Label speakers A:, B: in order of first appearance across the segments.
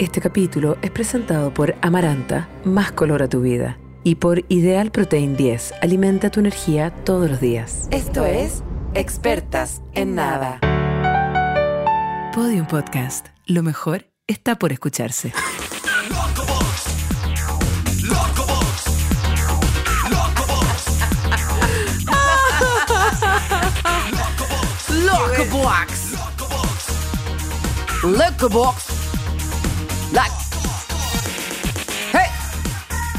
A: Este capítulo es presentado por Amaranta, más color a tu vida, y por Ideal Protein 10, alimenta tu energía todos los días.
B: Esto es Expertas en Nada.
A: Podium Podcast. Lo mejor está por escucharse.
B: Locobox. Locobox.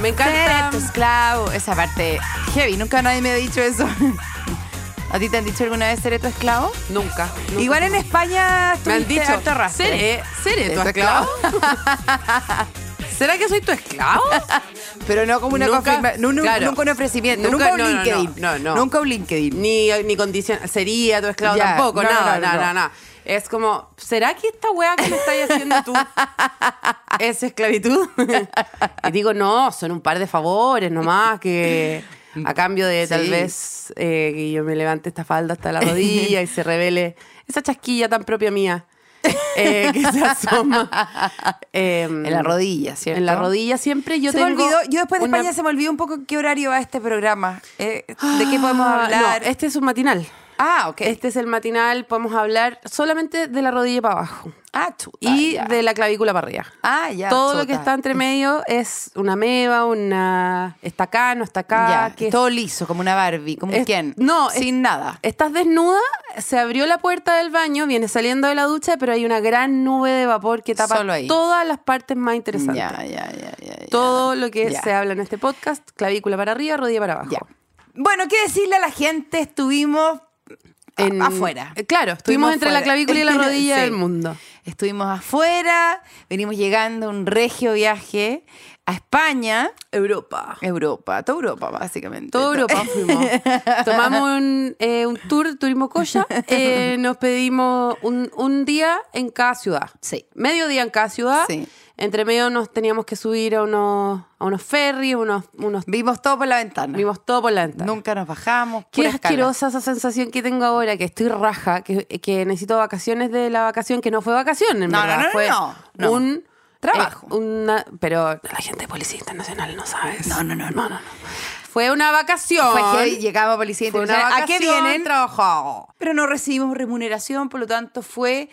B: Me encanta.
C: tu esclavo. Esa parte heavy. Nunca nadie me ha dicho eso. ¿A ti te han dicho alguna vez seré tu esclavo?
B: Nunca. nunca.
C: Igual en España
B: me han dicho,
C: harto.
B: ¿seré, seré tu
C: ¿Tu
B: esclavo? ¿Será que soy tu esclavo?
C: Pero no como una
B: Nunca, claro.
C: nunca un ofrecimiento.
B: Nunca-
C: Nunca, un
B: no,
C: LinkedIn.
B: no, no, no.
C: Nunca un LinkedIn.
B: Ni, ni condición. Sería tu esclavo
C: Ya,
B: tampoco.
C: no,
B: nada,
C: no,
B: nada,
C: no.
B: nada, nada. Es como, ¿será que esta weá que me estás haciendo tú es esclavitud? y digo, no, son un par de favores nomás que a cambio de tal vez eh, que yo me levante esta falda hasta la rodilla y se revele esa chasquilla tan propia mía eh, que se asoma em,
C: En la rodilla, ¿cierto?
B: En la rodilla siempre yo
C: se
B: tengo
C: me olvidó, yo después de
B: una-
C: España se me olvidó un poco qué horario va este programa. Eh, ¿De qué podemos
B: Ah,
C: hablar?
B: no, este es un matinal.
C: Ah, ok.
B: Este es el matinal, podemos hablar solamente de la rodilla para abajo
C: ah, chuta,
B: y
C: ya.
B: de la clavícula para arriba.
C: Ah, ya.
B: Todo lo que está entre medio es una meba, una... Está acá, no está acá.
C: Ya,
B: que es-
C: todo liso, como una Barbie, como
B: es-
C: Ken.
B: no, es-
C: sin nada.
B: Estás desnuda, se abrió la puerta del baño, vienes saliendo de la ducha, pero hay una gran nube de vapor que tapa
C: Solo ahí.
B: todas las partes más interesantes.
C: Ya, ya, ya, ya.
B: Todo lo que se habla en este podcast, clavícula para arriba, rodilla para abajo.
C: Ya. Bueno, ¿qué decirle a la gente? Estuvimos
B: En-
C: afuera.
B: eh, Claro, estuvimos entre la clavícula y la rodilla
C: Sí.
B: del mundo.
C: Estuvimos afuera, venimos llegando a un regio viaje a España,
B: Europa.
C: Europa, toda Europa básicamente.
B: Toda Europa fuimos. Tomamos un, eh, un tour, turismo Coya. eh, nos pedimos un, un día en cada ciudad.
C: Sí.
B: Medio día en cada ciudad.
C: Sí.
B: Entre medio nos teníamos que subir a unos, a unos ferries, unos, unos,
C: Vimos todo por la ventana.
B: vimos todo por la ventana.
C: Nunca nos bajamos.
B: Qué
C: pura escala.
B: asquerosa esa sensación que tengo ahora, que estoy raja, que, que necesito vacaciones de la vacación, que no fue vacación, en
C: No,
B: verdad.
C: no, no,
B: fue
C: no, no.
B: un
C: Trabajo.
B: eh, una, pero la gente de Policía Internacional no sabe eso.
C: No, no, no, no.
B: Fue una vacación.
C: Fue heavy, llegamos a Policía Internacional. ¿A qué vienen?
B: Trabajo.
C: Pero no recibimos remuneración, por lo tanto fue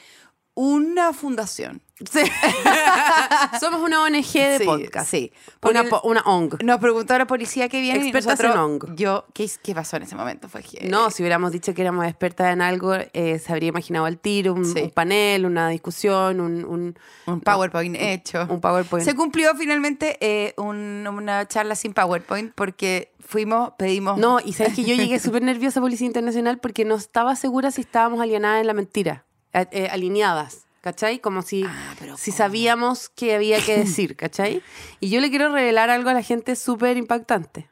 C: una fundación.
B: Sí. Somos una ONG de
C: Sí,
B: podcast.
C: sí.
B: Una, po- una ONG.
C: Nos preguntó la policía que viene
B: Expertas
C: nosotros,
B: en hong.
C: Yo, ¿qué, ¿qué pasó en ese momento? Fue que-
B: No, si hubiéramos dicho que éramos expertas en algo, eh, se habría imaginado al tiro, un,
C: Sí.
B: un panel, una discusión, un, un,
C: un PowerPoint hecho.
B: un PowerPoint.
C: Se cumplió finalmente eh, un- una charla sin PowerPoint porque fuimos, pedimos...
B: No, y sabes que yo llegué súper nerviosa a Policía Internacional porque no estaba segura si estábamos alienadas en la mentira, eh, alineadas, ¿cachai? Como si,
C: Ah,
B: si sabíamos qué había que decir, ¿cachai? Y yo le quiero revelar algo a la gente súper impactante.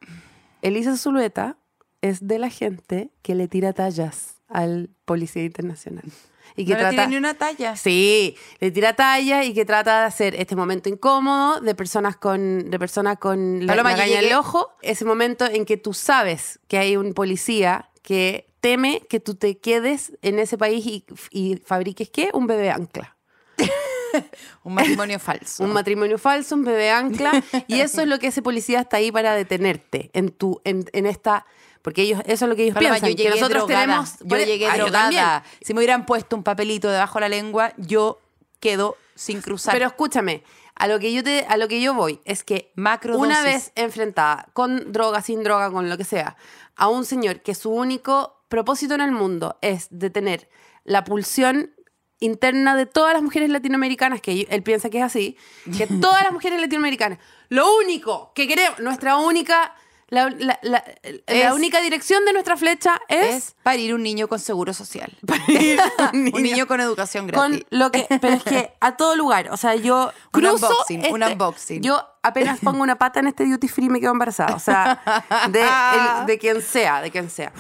B: Elisa Zulueta es de la gente que le tira tallas al Policía Internacional. Y que
C: no le
B: trata...
C: tiré ni una talla.
B: Sí, le tira talla y que trata de hacer este momento incómodo de personas con, de personas con la,
C: Paloma,
B: la caña en el ojo. Ese momento en que tú sabes que hay un policía que teme que tú te quedes en ese país y, y fabriques, ¿qué? Un bebé ancla.
C: Un matrimonio falso.
B: Un matrimonio falso, un bebé ancla. y eso es lo que ese policía está ahí para detenerte en, tu, en, en esta... Porque ellos, eso es lo que ellos
C: Paloma,
B: piensan.
C: yo
B: que
C: llegué
B: nosotros
C: drogada.
B: tenemos...
C: Yo llegué
B: Ah, yo
C: drogada. si me hubieran puesto un papelito debajo de la lengua, yo quedo sin cruzar.
B: Pero escúchame, a lo que yo te, a lo que yo voy es que
C: Macrodosis.
B: una vez enfrentada con droga, sin droga, con lo que sea, a un señor que su único propósito en el mundo es detener la pulsión interna de todas las mujeres latinoamericanas, que él piensa que es así, que todas las mujeres latinoamericanas, lo único que queremos, nuestra única, la, la- la- la
C: Es-
B: única dirección de nuestra flecha es,
C: es parir un niño con seguro social.
B: un
C: un niño con educación
B: con
C: gratis.
B: lo que pero es que a todo lugar o sea yo
C: Un
B: cruzo
C: unboxing,
B: este-
C: un unboxing.
B: yo apenas pongo una pata en este duty free me quedo embarazada o sea de, el- de quien sea de quien sea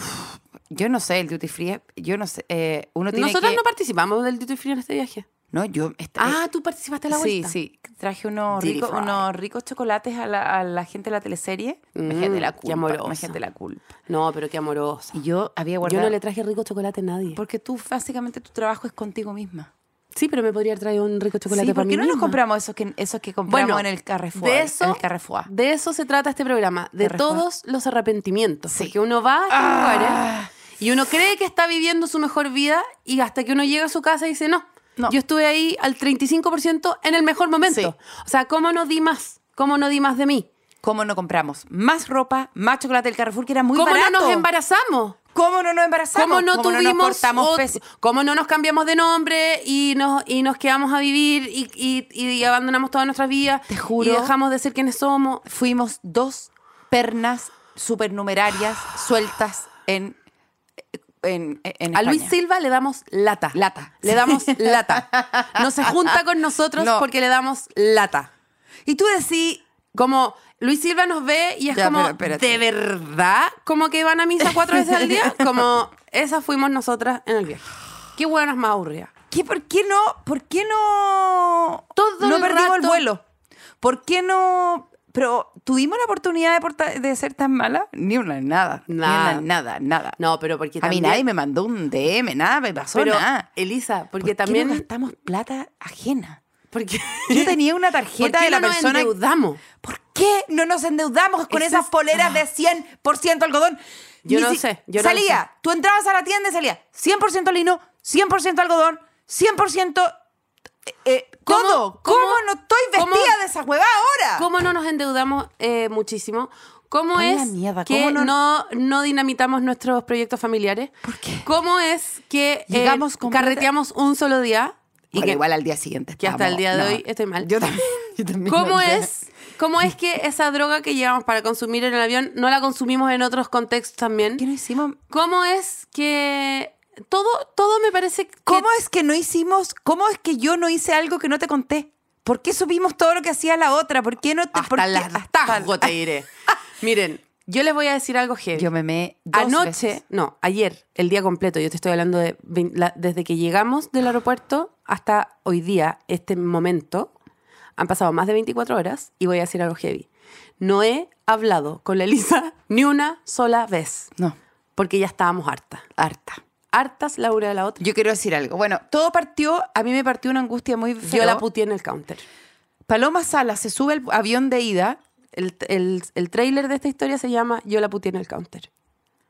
C: Yo no sé, el duty free, yo no sé. eh, uno tiene
B: nosotros
C: que...
B: no participamos del duty free en este viaje
C: No, yo...
B: ah tú participaste en la
C: sí,
B: vuelta
C: sí. Traje unos, ricos,
B: free.
C: unos ricos chocolates a la, a la gente de la teleserie.
B: Mm,
C: Imagínate la
B: qué
C: culpa.
B: amorosa.
C: Imagínate la culpa.
B: no pero qué amorosa
C: Y yo había
B: yo
C: guardado...
B: no le traje rico chocolate a nadie
C: Porque tú, básicamente, tu trabajo es contigo misma.
B: Sí, pero me podría haber traído un rico chocolate
C: Sí,
B: para
C: ¿por
B: mí
C: qué no nos compramos esos que, esos que compramos
B: Bueno,
C: en el Carrefour?
B: de eso,
C: en el Carrefour.
B: de eso se trata este programa, de
C: Carrefour.
B: todos los arrepentimientos.
C: Sí.
B: Porque uno va a
C: Ah.
B: lugares y uno cree que está viviendo su mejor vida y hasta que uno llega a su casa y dice, no,
C: No.
B: yo estuve ahí al 35% en el mejor momento.
C: Sí.
B: O sea, ¿cómo no di más? ¿Cómo no di más de mí?
C: ¿Cómo no compramos más ropa, más chocolate del Carrefour, que era muy
B: ¿Cómo
C: barato?
B: no nos embarazamos?
C: ¿Cómo no nos embarazamos?
B: ¿Cómo no
C: nos
B: tuvimos cómo no nos cambiamos de nombre y nos, y nos quedamos a vivir y, y- y abandonamos todas nuestras vidas
C: Te juro.
B: y dejamos de ser quienes somos?
C: Fuimos dos pernas supernumerarias sueltas en, en, en
B: A Luis. Silva le damos lata.
C: Lata.
B: Le damos lata. No se junta con nosotros
C: No.
B: porque le damos lata.
C: Y tú decís,
B: Como Luis Silva nos ve y es
C: Ya,
B: como. ¿de verdad? Como que van a misa cuatro veces al día. Como esas fuimos nosotras en el viaje. Qué buenas más aburridas.
C: ¿qué, ¿por qué no? ¿Por qué no?
B: Todo
C: no
B: el
C: perdimos el vuelo. ¿Por qué no? Pero tuvimos la oportunidad de, porta- de ser tan mala. Ni una, nada.
B: Nada.
C: Ni una, nada, nada.
B: No, pero porque
C: A mí
B: también...
C: nadie me mandó un DM, nada, me pasó
B: Pero,
C: nada.
B: Elisa, porque
C: ¿Por qué
B: también...
C: no gastamos plata ajena?
B: Porque...
C: Yo tenía una
B: ¿Por
C: tarjeta
B: qué
C: de la
B: no nos
C: persona.
B: endeudamos?
C: ¿Por qué no nos endeudamos con esas
B: es-
C: poleras de 100% algodón?
B: Yo
C: Ni
B: no
C: si-
B: sé, yo no
C: salía,
B: sé.
C: tú entrabas a la tienda y salía 100% lino, 100% algodón, 100% eh, eh,
B: ¿Cómo-
C: todo. ¿Cómo,
B: cómo-
C: no estoy vestida
B: cómo-
C: de esa hueva ahora?
B: ¿Cómo no nos endeudamos eh, muchísimo? ¿Cómo es
C: mierda,
B: que
C: ¿cómo
B: no...
C: no-
B: No, dinamitamos nuestros proyectos familiares?
C: ¿Por qué?
B: ¿Cómo es que
C: Llegamos
B: carreteamos un solo día? Y
C: Bueno,
B: que,
C: igual al día siguiente.
B: que hasta el día de
C: no.
B: hoy estoy mal.
C: Yo también. yo también
B: ¿Cómo es, ¿Cómo es que esa droga que llevamos para consumir en el avión no la consumimos en otros contextos también?
C: ¿Qué no hicimos?
B: ¿Cómo es que todo, todo me parece que
C: ¿Cómo es que no hicimos? ¿Cómo es que yo no hice algo que no te conté? ¿Por qué supimos todo lo que hacía la otra? ¿Por qué no te
B: hasta
C: qué-
B: las
C: hasta-
B: te diré? Miren, yo les voy a decir algo heavy.
C: Yo me me
B: Anoche,
C: veces.
B: no, ayer, el día completo, yo te estoy hablando de la- desde que llegamos del aeropuerto hasta hoy día, este momento, han pasado más de 24 horas y voy a decir algo heavy. No he hablado con la Elisa ni una sola vez,
C: No,
B: porque ya estábamos hartas.
C: harta.
B: Hartas la una de la otra.
C: Yo quiero decir algo. Bueno, todo partió, a mí me partió una angustia muy fea.
B: Yo la puteé en el counter.
C: Paloma Sala se sube al avión de ida.
B: El, el, el trailer de esta historia se llama Yo la puteé en el counter.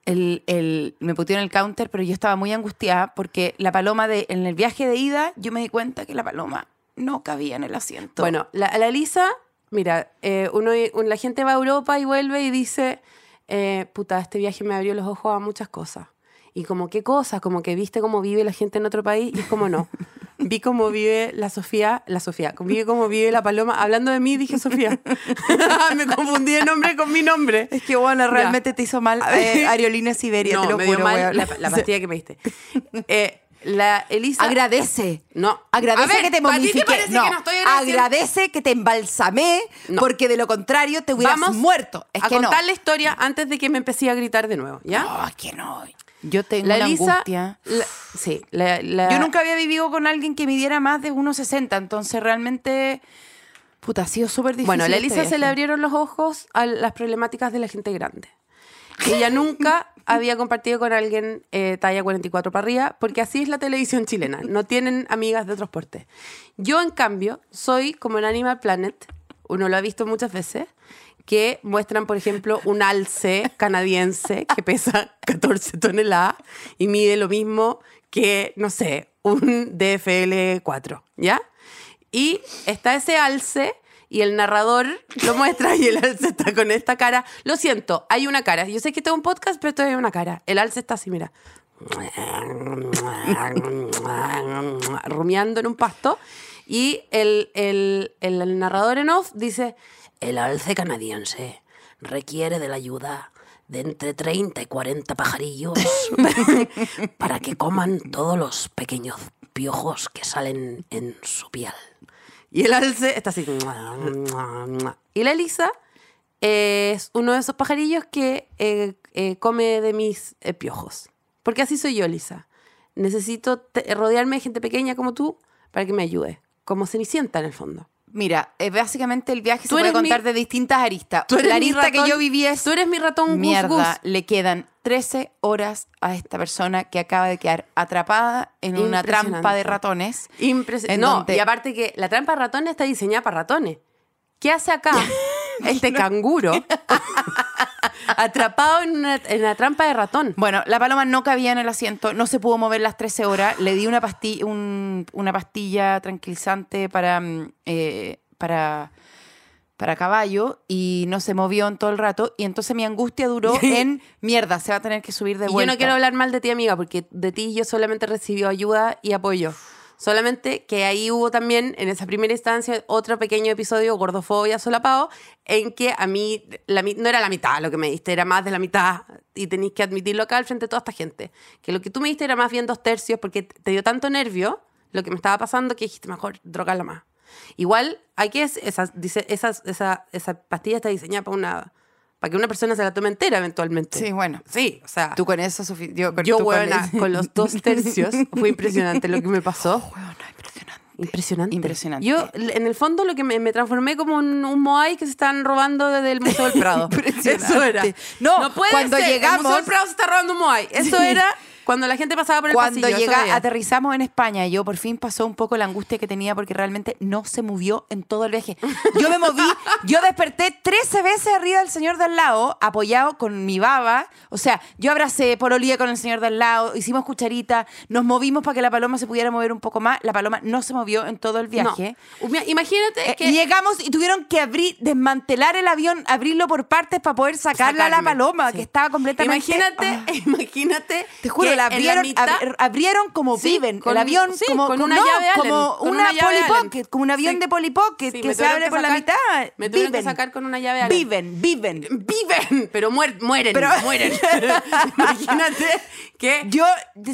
C: El, el- me puteó en el counter, pero yo estaba muy angustiada porque la paloma de, en el viaje de ida, yo me di cuenta que la paloma no cabía en el asiento.
B: Bueno, la, la Elisa, mira, eh, uno, un- la gente va a Europa y vuelve y dice, eh, puta, este viaje me abrió los ojos a muchas cosas. Y como, ¿qué cosas? Como que viste cómo vive la gente en otro país y es como no. Vi cómo vive la Sofía, la Sofía, vive cómo vive la Paloma. Hablando de mí, dije Sofía. me confundí de nombre con mi nombre.
C: es que bueno,
B: Ya.
C: realmente te hizo mal eh, Aerolínea Siberia,
B: no,
C: te lo
B: me
C: juro.
B: dio mal la, la pastilla que me diste. Eh, la Elisa...
C: Agradece.
B: No.
C: Agradece
B: ver,
C: que te
B: ¿a ti te
C: momifiqué.
B: parece que no estoy
C: agradece que te embalsamé,
B: No.
C: porque de lo contrario te hubieras
B: Vamos
C: muerto. Es
B: a
C: que no.
B: contar la historia antes de que me empecé a gritar de nuevo, ¿ya?
C: No, es que no. Yo tengo
B: La
C: una
B: Elisa...
C: angustia.
B: la- sí, la, la-
C: Yo nunca había vivido con alguien que midiera más de 1,60, entonces realmente. Puta, ha sido súper difícil.
B: Bueno, a la
C: este
B: Elisa se le abrieron los ojos a las problemáticas de la gente grande. Ella nunca había compartido con alguien eh, talla 44 para arriba, porque así es la televisión chilena. No tienen amigas de otros portes. Yo, en cambio, soy como en Animal Planet, uno lo ha visto muchas veces, que muestran, por ejemplo, un alce canadiense que pesa 14 toneladas y mide lo mismo que, no sé, un DFL4, ¿ya? Y está ese alce y el narrador lo muestra y el alce está con esta cara. Lo siento, hay una cara. Yo sé que tengo un podcast, pero esto hay una cara. El alce está así, mira. Rumiando en un pasto. Y el- el- el narrador en off dice, el alce canadiense requiere de la ayuda de entre 30 y 40 pajarillos para que coman todos los pequeños piojos que salen en su piel. Y el alce está así. Y la Elisa es uno de esos pajarillos que eh, eh, come de mis eh, piojos. Porque así soy yo, Elisa. Necesito rodearme de gente pequeña como tú para que me ayude. Como Cenicienta, en el fondo.
C: Mira, eh, básicamente el viaje se
B: Tú
C: puede
B: eres mi-
C: contar de distintas aristas.
B: Tú eres
C: La arista que yo viví es
B: Tú eres mi ratón gus
C: mierda.
B: gus.
C: Le quedan 13 horas a esta persona que acaba de quedar atrapada en una trampa de ratones.
B: Impresionante. No,
C: donde-
B: y aparte que la trampa de ratones está diseñada para ratones. ¿Qué hace acá este canguro atrapado en una, en una trampa de ratón?
C: Bueno, la paloma no cabía en el asiento, no se pudo mover las 13 horas. Le di una pastilla, una pastilla tranquilizante para, mm, eh, para, para caballo y no se movió en todo el rato. Y entonces mi angustia duró en mierda, se va a tener que subir de
B: Y yo
C: vuelta.
B: no quiero hablar mal de ti, amiga, porque de ti yo solamente recibí ayuda y apoyo. Solamente que ahí hubo también, en esa primera instancia, otro pequeño episodio, gordofobia solapado, en que a mí la, no era la mitad lo que me diste, era más de la mitad. Y tenéis que admitirlo acá al frente de toda esta gente. Que lo que tú me diste era más bien dos tercios, porque te dio tanto nervio lo que me estaba pasando que dijiste, mejor drogarla más. Igual, hay que, esa, dice, esas, esa, esa pastilla está diseñada para una... Para que una persona se la tome entera eventualmente.
C: Sí, bueno.
B: Sí, o sea.
C: Tú con eso, yo con,
B: Yo,
C: con
B: huevona,
C: ese-
B: con los dos tercios, fue impresionante lo que me pasó.
C: Huevona, impresionante.
B: Impresionante.
C: Impresionante.
B: Yo, en el fondo, lo que me, me transformé como un, un Moai que se están robando desde el Museo del Prado. Eso era.
C: No,
B: puede
C: cuando
B: ser, El
C: llegamos-
B: Museo del Prado se está robando un Moai. Eso
C: Sí.
B: era cuando la gente pasaba por el
C: Cuando
B: pasillo.
C: llega, aterrizamos en España, yo por fin pasó un poco la angustia que tenía porque realmente no se movió en todo el viaje. Yo me moví, yo desperté 13 veces arriba del señor de al lado, apoyado con mi baba. O sea, yo abracé por olía con el señor de al lado, hicimos cucharita, nos movimos para que la paloma se pudiera mover un poco más. La paloma no se movió en todo el viaje.
B: No. Imagínate
C: Eh,
B: que...
C: Llegamos y tuvieron que abrir, desmantelar el avión, abrirlo por partes para poder sacarla a la
B: Sacarme,
C: paloma,
B: sí.
C: que estaba completamente.
B: Imagínate,
C: Ah.
B: imagínate.
C: Te juro, la abrieron,
B: mitad-
C: ab- abrieron como
B: Sí,
C: viven.
B: con-
C: el avión
B: sí,
C: como
B: con una
C: no,
B: llave
C: como una,
B: una llave
C: un avión
B: Sí.
C: de Polly Pocket
B: Sí,
C: que se abre
B: que
C: por la mitad.
B: me tuvieron que sacar con una llave Allen.
C: Viven, viven.
B: Viven, pero muer- mueren,
C: Pero-
B: mueren. Imagínate que...
C: Yo,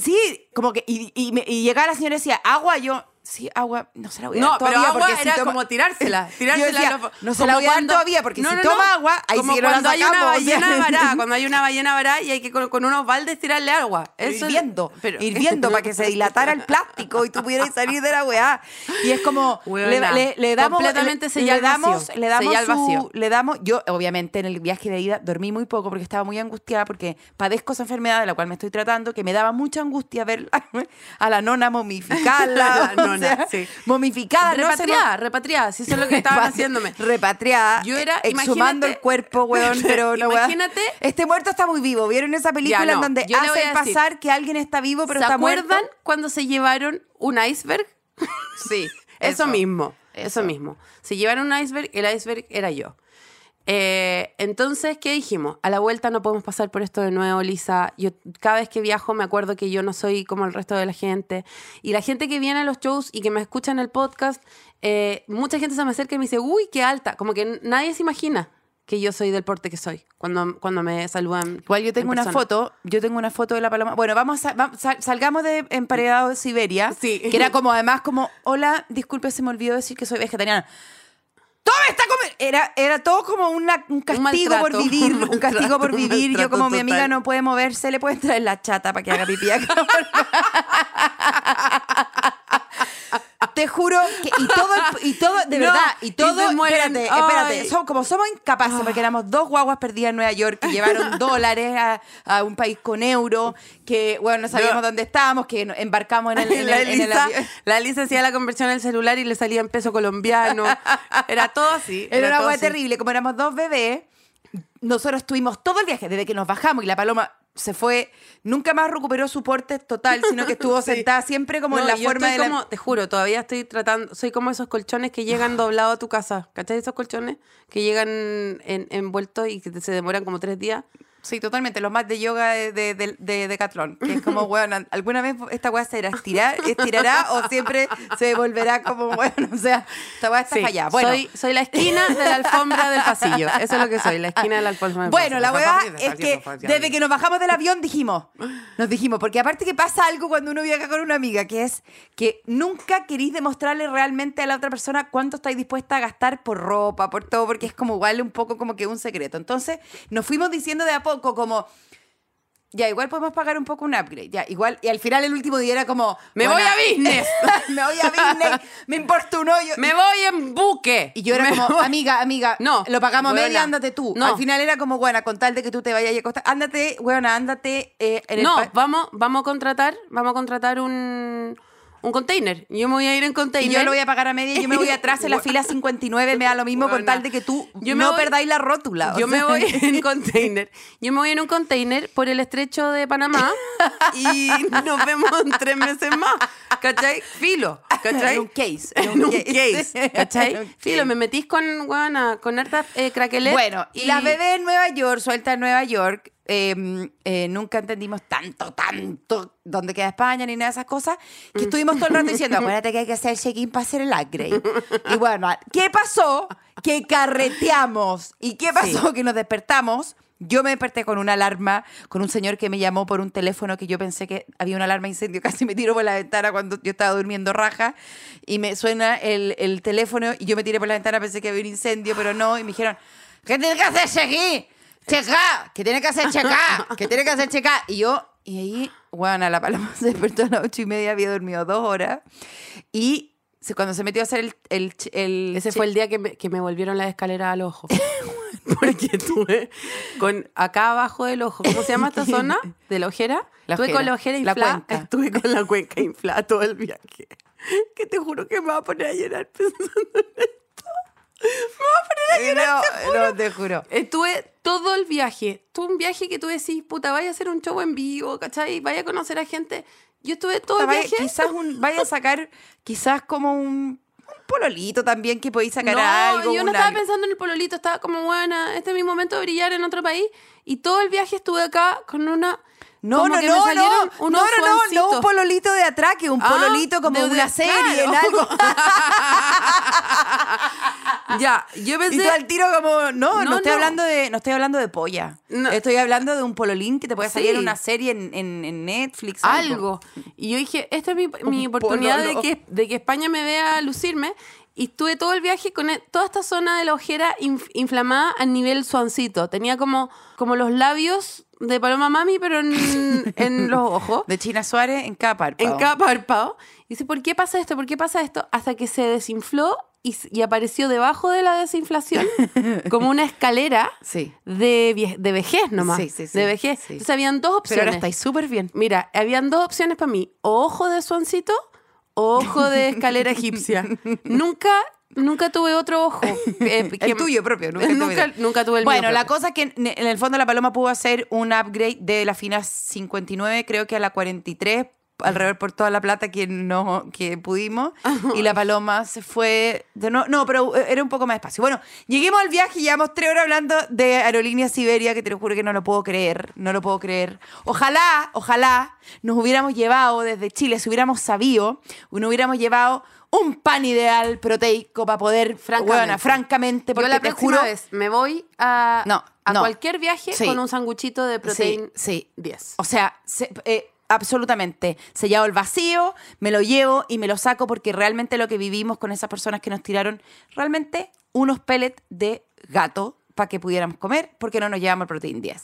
C: sí, como que, y, y, y llegaba la señora y decía, agua, yo, sí, agua, no se la voy a
B: No,
C: dar
B: pero
C: todavía
B: agua
C: porque si
B: era
C: toma-
B: como tirársela, tirársela.
C: decía, no se la voy a dar
B: cuando-
C: todavía porque
B: No,
C: si
B: no,
C: toma
B: no.
C: agua, ahí
B: como
C: sí no
B: cuando hay una ballena varada, cuando hay una ballena varada y hay que con, con unos baldes tirarle agua. Eso es-
C: hirviendo,
B: pero-
C: hirviendo para que se dilatara el plástico y tú pudieras salir de la weá. Y es como, le,
B: Huevona,
C: le- le damos,
B: completamente
C: le, le damos,
B: vacío,
C: le damos, su-
B: vacío.
C: le damos, yo obviamente en el viaje de ida dormí muy poco porque estaba muy angustiada porque padezco esa enfermedad de la cual me estoy tratando, que me daba mucha angustia ver a la nona momificarla,
B: La
C: o
B: nona,
C: sea,
B: sí.
C: momificada, no se
B: repatriada, repatriada, si eso es lo que estaban haciéndome.
C: Repatriada.
B: Yo era-
C: exhumando el cuerpo, weón, pero no, weón.
B: Imagínate-
C: Este muerto está muy vivo. ¿Vieron esa película
B: Ya,
C: en
B: no,
C: donde
B: le voy
C: hacen pasar que alguien está vivo pero
B: ¿Se
C: está
B: acuerdan
C: muerto?
B: cuando se llevaron un iceberg?
C: Sí.
B: Eso, mismo,
C: eso.
B: eso. mismo. Se llevaron un iceberg, el iceberg era yo. Eh, entonces, ¿qué dijimos? A la vuelta no podemos pasar por esto de nuevo, Lisa. Yo cada vez que viajo me acuerdo que yo no soy como el resto de la gente. Y la gente que viene a los shows y que me escucha en el podcast, eh, mucha gente se me acerca y me dice, uy, qué alta. Como que nadie se imagina que yo soy del porte que soy cuando, cuando me saludan.
C: Igual yo tengo
B: en
C: una
B: persona.
C: foto, yo tengo una foto de la paloma. Bueno, vamos, a, sal- salgamos de emparedado de Siberia,
B: Sí.
C: que era como además como, hola, disculpe, se me olvidó decir que soy vegetariana. ¡Todo me está comiendo! Era, era todo como una- un castigo por vivir,
B: un
C: un, castigo por vivir. Yo como mi amiga no puede moverse, le pueden traer la chata para que haga pipí acá. Te juro que y todo y todo de
B: No,
C: verdad y
B: y
C: todo
B: mueren.
C: espérate, espérate,
B: Ay.
C: son- como somos incapaces porque éramos dos guaguas perdidas en Nueva York que llevaron dólares a, a un país con euro, que bueno, no sabíamos
B: No.
C: dónde estábamos, que embarcamos en el, en
B: la,
C: el- en el
B: Lisa,
C: avión.
B: la Lisa hacía la conversión en el celular y le salía en peso colombiano. Era todo así.
C: Era una hueá terrible. Como éramos dos bebés, nosotros estuvimos todo el viaje, desde que nos bajamos y la paloma se fue, nunca más recuperó su porte total, sino que estuvo
B: Sí.
C: sentada siempre como
B: No,
C: en la
B: yo
C: forma de la...
B: como, te juro, todavía estoy tratando, soy como esos colchones que llegan doblados a tu casa. ¿Cachai? Esos colchones que llegan en- envueltos y que se demoran como tres días.
C: Sí, totalmente, los más de yoga de, de, de, de Decathlon, que es como, bueno, ¿alguna vez esta weá se estirar, estirará o siempre se devolverá como, bueno, o sea, esta weá está
B: Sí,
C: fallada? Bueno,
B: soy, soy la esquina de la alfombra del pasillo. Eso es lo que soy, la esquina de la alfombra del
C: Bueno, la
B: pasillo.
C: weá es que desde que nos bajamos del avión dijimos, nos dijimos, porque aparte que pasa algo cuando uno viaja con una amiga, que es que nunca queréis demostrarle realmente a la otra persona cuánto estáis dispuesta a gastar por ropa, por todo, porque es como igual un poco como que un secreto. Entonces nos fuimos diciendo de a poco como... ya, igual podemos pagar un poco un upgrade. Ya, igual, y al final el último día era como.
B: Me voy a business.
C: me voy a business, me importa un hoyo.
B: Me voy en buque.
C: Y yo era
B: Me
C: como,
B: voy-
C: amiga, amiga,
B: No,
C: lo pagamos a media, ándate tú.
B: No.
C: Al final era como, bueno, con tal de que tú te vayas a acostar, ándate, weona, ándate eh, en el
B: No,
C: pa-
B: vamos, vamos a contratar, vamos a contratar un, un container. Yo me voy a ir en container.
C: Y yo lo voy a pagar a media y yo me voy atrás en la fila 59, me da lo mismo con tal de que tú
B: Yo me
C: no
B: voy-
C: perdáis la rótula.
B: Yo me voy en container. Yo me voy en un container por el estrecho de Panamá y nos vemos en tres meses más. ¿Cachai? Filo. ¿Cachai?
C: En un case,
B: En un case. ¿Cachai? Filo, me metís con, weona, con hartas eh.
C: Bueno, y las bebés en Nueva York, suelta en Nueva York, eh, eh, nunca entendimos tanto, tanto dónde queda España ni nada de esas cosas, que estuvimos todo el rato diciendo, acuérdate que hay que hacer el check-in para hacer el upgrade. Y bueno, ¿qué pasó? Que carreteamos. ¿Y qué pasó? Que nos despertamos. Yo me desperté con una alarma, con un señor que me llamó por un teléfono que yo pensé que había una alarma de incendio, casi me tiro por la ventana cuando yo estaba durmiendo raja y me suena el, el teléfono y yo me tiré por la ventana, pensé que había un incendio, pero no, y me dijeron, ¿qué tiene que hacer check-in? Checa, que tiene que hacer checa, que tiene que hacer checa. Y yo, y ahí, bueno, la paloma se despertó a las ocho y media, había dormido dos horas. Y cuando se metió a hacer el... el, ch- el
B: Ese fue el día que me, que me volvieron las escaleras al ojo. Porque estuve con acá abajo del ojo, ¿cómo se llama esta zona? De la ojera.
C: La
B: estuve
C: ojera,
B: con la ojera
C: la
B: inflada.
C: cuenca.
B: Estuve con la cuenca inflada todo el viaje. Que te juro que me va a poner a llorar pensando en. Me va a poner a llorar.
C: No, no, te juro.
B: Estuve todo el viaje. Tuve un viaje que tú decís, puta, vaya a hacer un show en vivo, ¿cachai? Vaya a conocer a gente. Yo estuve todo el
C: Vaya-
B: viaje.
C: quizás un, vaya a sacar, quizás como un, un pololito también que podéis sacar
B: no,
C: algo.
B: yo no estaba
C: algo.
B: pensando en el pololito, estaba como, buena, este es mi momento de brillar en otro país. Y todo el viaje estuve acá con una...
C: No,
B: como
C: no,
B: que me
C: no, no, no,
B: unos
C: no, no, no, un pololito de atraque, un
B: Ah,
C: pololito como
B: de-
C: de una serie, en algo.
B: Ya, yo
C: Y
B: pensé...
C: tú al tiro como, no, no,
B: No,
C: estoy
B: no.
C: hablando de, no estoy hablando de polla.
B: No.
C: Estoy hablando de un pololín que te puede salir
B: Sí.
C: en una serie en, en- en Netflix.
B: algo. Y yo dije, esta es mi, mi
C: Un
B: oportunidad de que, de que España me vea lucirme. Y estuve todo el viaje con e- toda esta zona de la ojera inf- inflamada a nivel suancito. Tenía como, como los labios de Paloma Mami, pero en, en los ojos.
C: De China Suárez en cada párpado.
B: En cada párpado. Y dice, ¿por qué pasa esto? ¿Por qué pasa esto? Hasta que se desinfló y, apareció debajo de la desinflación como una escalera
C: Sí.
B: de, de vejez nomás.
C: Sí, sí, sí,
B: De vejez. Entonces habían dos
C: Pero
B: opciones.
C: ahora estáis súper bien.
B: Mira, habían dos opciones para mí. O ojo de suancito ojo de escalera egipcia. nunca, nunca tuve otro ojo. eh, que-
C: El tuyo propio, nunca
B: nunca,
C: tuve.
B: nunca tuve el
C: Bueno,
B: mío
C: la cosa es que en el fondo la paloma pudo hacer un upgrade de la fina 59, creo que a la 43, alrededor por toda la plata que no que pudimos. Y la paloma se fue. De no, no, pero era un poco más despacio. Bueno, lleguemos al viaje y llevamos tres horas hablando de Aerolínea Siberia, que te lo juro que no lo puedo creer. No lo puedo creer. Ojalá, ojalá nos hubiéramos llevado desde Chile, si hubiéramos sabido, nos hubiéramos llevado. Un pan ideal proteico para poder,
B: Francamente.
C: francamente, francamente, porque
B: Yo la
C: te
B: próxima
C: juro,
B: vez me voy a,
C: No,
B: a
C: no.
B: cualquier viaje
C: Sí.
B: con un sanguchito de proteína
C: Sí, sí.
B: 10.
C: O sea, se- eh, absolutamente. Sellado el vacío, me lo llevo y me lo saco porque realmente lo que vivimos con esas personas que nos tiraron, realmente unos pellets de gato para que pudiéramos comer porque no nos llevamos el protein 10.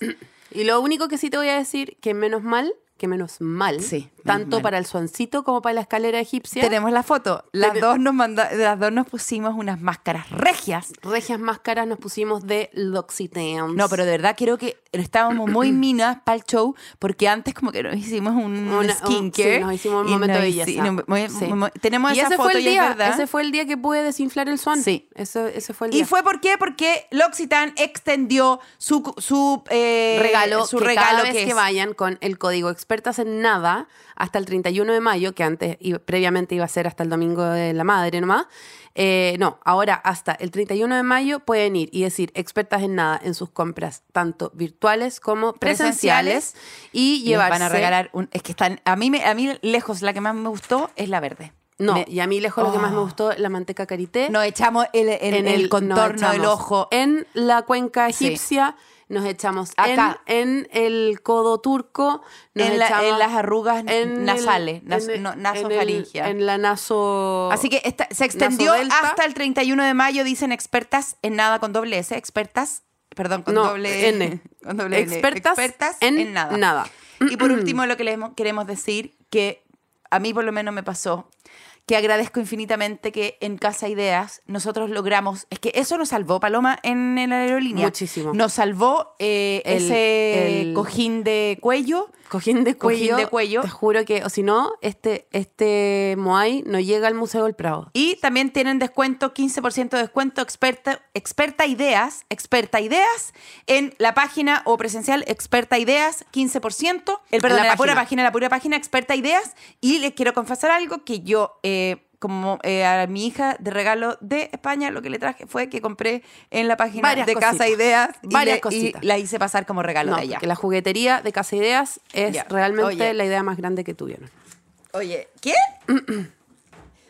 B: Y lo único que sí te voy a decir, que menos mal, que menos mal,
C: Sí,
B: tanto para el suancito como para la escalera egipcia,
C: Tenemos la foto. Las dos, nos manda, las dos nos pusimos unas máscaras regias.
B: regias máscaras nos pusimos de L'Occitane.
C: No, pero de verdad creo que estábamos muy minas para el show porque antes como que nos hicimos un
B: Una- un-
C: skincare.
B: sí, nos hicimos un
C: y
B: momento de belleza.
C: no, muy-
B: Sí.
C: muy- tenemos
B: y
C: esa
B: ese
C: foto
B: fue el
C: y es
B: día,
C: verdad.
B: ese fue el día que pude desinflar el swan.
C: Sí.
B: Ese, ese fue el
C: ¿Y
B: día.
C: fue por qué? Porque L'Occitane extendió su, su eh,
B: regalo,
C: su
B: que
C: regalo
B: cada vez
C: que
B: que,
C: es-
B: vayan con el código expertas en nada hasta el 31 de mayo, que antes iba- previamente iba a ser hasta el domingo de la madre nomás. eh, no, ahora hasta el 31 de mayo pueden ir y decir expertas en nada en sus compras, tanto virtuales como presenciales, y
C: les
B: llevarse.
C: van a regalar un es que están a mí me, a mí lejos la que más me gustó es la verde.
B: No,
C: Me-
B: y a mí lejos lo que más me
C: Oh.
B: gustó, la manteca karité.
C: nos echamos el, en, el, contorno del ojo
B: En la cuenca
C: Sí.
B: Nos echamos
C: Acá.
B: En, en el codo turco, nos
C: En la- en las arrugas
B: el-
C: nasales, nas-
B: en,
C: no-
B: en
C: nasofaringia.
B: el- En la naso.
C: Así que esta- se extendió hasta el 31 de mayo, dicen expertas en nada con doble S, expertas, perdón, con
B: No,
C: doble
B: N.
C: con doble N.
B: Expertas en
C: en nada.
B: nada.
C: Y por último, lo que les queremos decir, que a mí por lo menos me pasó, que agradezco infinitamente que en Casa Ideas nosotros logramos, es que eso nos salvó, Paloma, en, en la aerolínea.
B: Muchísimo.
C: Nos salvó eh,
B: El-
C: ese
B: el-
C: cojín de cuello.
B: Cojín de
C: Cojín
B: cuello.
C: de cuello.
B: Te juro que, o si no, este, este Moai no llega al Museo del Prado.
C: Y también tienen descuento, 15% de descuento, experta, experta ideas, experta ideas, en la página o presencial, experta ideas, 15%. El, perdón,
B: la
C: pura
B: página.
C: página, la pura página, experta ideas. Y les quiero confesar algo que yo, eh, como eh, a mi hija de regalo de España, lo que le traje fue que compré en la página
B: Varias
C: de Casa. Ideas y,
B: Varias
C: le- y
B: cositas.
C: la hice pasar como regalo
B: No,
C: de ella.
B: porque la juguetería de Casa Ideas es
C: Ya.
B: realmente
C: Oye.
B: la idea más grande que tuvieron.
C: Oye, ¿qué?